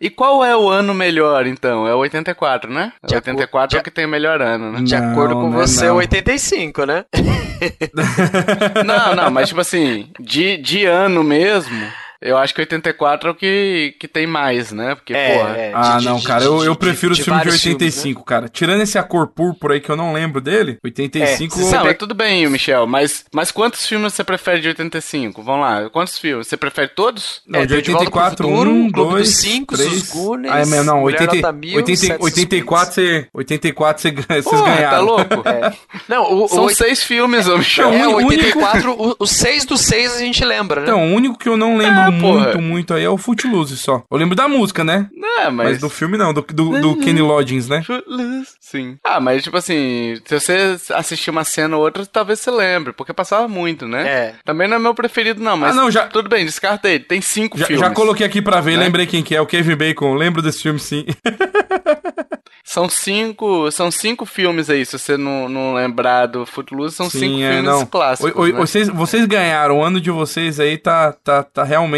E qual é o ano melhor, então? É o 84, né? De o acordo- 84 é o que tem o melhor ano, né? De Não, acordo com não é você, não. 85, né? Não, não, mas tipo assim, de, de ano mesmo, eu acho que 84 é o que, que tem mais, né? Porque, porra. é, de- Ah, de- não, de- cara, de- eu, eu prefiro de os filmes de vários filmes, né? 85, cara. Tirando esse A Cor Púrpura aí que eu não lembro dele, 85... É, Não, Você é pega- tudo bem, Michel, mas, mas quantos filmes você prefere de 85? Vamos lá, quantos filmes? Você prefere todos? Não, É, de tem De Volta pro 84, Futuro, 1, Clube dos 2, Cinco, 3... Os Goonies, Ah, é, não, Mulher 80, Nota Mil, 80, Sete 84, você, 84 você, vocês Porra, ganharam. tá louco? É. Não, o, São o, seis filmes, ô Michel. É, o o único- 84, o, o 6 do 6 a gente lembra, né? Então, o único que eu não lembro É, muito, muito aí é o Footloose só. Eu lembro da música, né? Não, Mas, mas... do filme não, do, do, do Kenny Loggins, né? Footloose. Sim. Ah, mas tipo assim, se você assistir uma cena ou outra, talvez você lembre, porque passava muito, né? É. Também não é meu preferido, não, mas Ah, não, já- tudo bem, descarta ele. Tem cinco Já, filmes. já coloquei aqui pra ver, Né? lembrei quem que é, o Kevin Bacon. Lembro desse filme, sim. São cinco, são cinco filmes aí, se você não, não lembrar do Footloose, são Sim, cinco é, filmes não. clássicos, Oi, oi, né? vocês, vocês ganharam, o ano de vocês aí tá, tá, tá realmente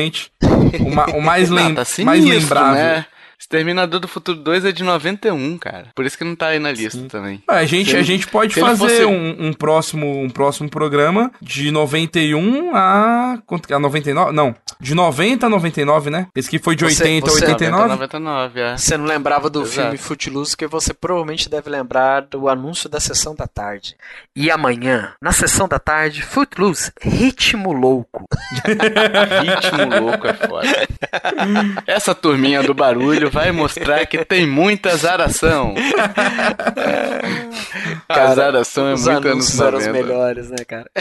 o, ma- o mais, lem tá mais sinistro, lembrável. né? Exterminador do Futuro 2 é de 91, cara. Por isso que não tá aí na lista também. Ah, A gente, Se a gente pode fazer fosse- um, um próximo, um próximo programa de 91 a. Quanto que é? A 99? Não. De 90 a 99, né? Esse aqui foi de Você- 80 a você- 89. 99, é. Você não lembrava do Exato. filme Footloose, que você provavelmente deve lembrar do anúncio da sessão da tarde. E amanhã, na sessão da tarde, Footloose, ritmo louco. Ritmo louco é foda. Essa turminha do barulho vai mostrar que tem muita azaração. A azaração é os muito anos eram os 90. melhores, né, cara?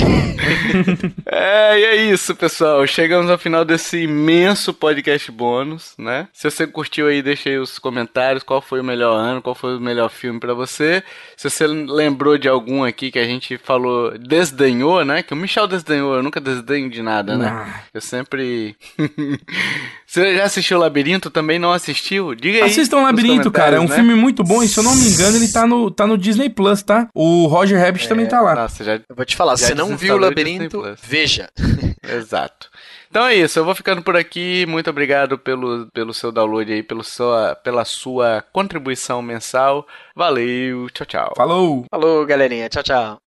É, e é isso, pessoal. Chegamos ao final desse imenso podcast bônus, né? Se você curtiu aí, deixa aí os comentários qual foi o melhor ano, qual foi o melhor filme pra você. Se você lembrou de algum aqui que a gente falou, desdenhou, né? Que o Michel desdenhou, eu nunca desdenho de nada, né? Ah. Eu sempre. Você já assistiu Labirinto? Também não assistiu? Diga aí. Assistam Labirinto, cara. É um né? filme muito bom e se eu não me engano, ele tá no, tá no Disney Plus, tá? O Roger Rabbit também tá lá. Nossa, já Eu vou te falar, se não viu o o Labirinto, veja. Exato. Então é isso, eu vou ficando por aqui. Muito obrigado pelo, pelo seu download aí, pelo sua, pela sua contribuição mensal. Valeu, tchau, tchau. Falou! Falou, galerinha. Tchau, tchau.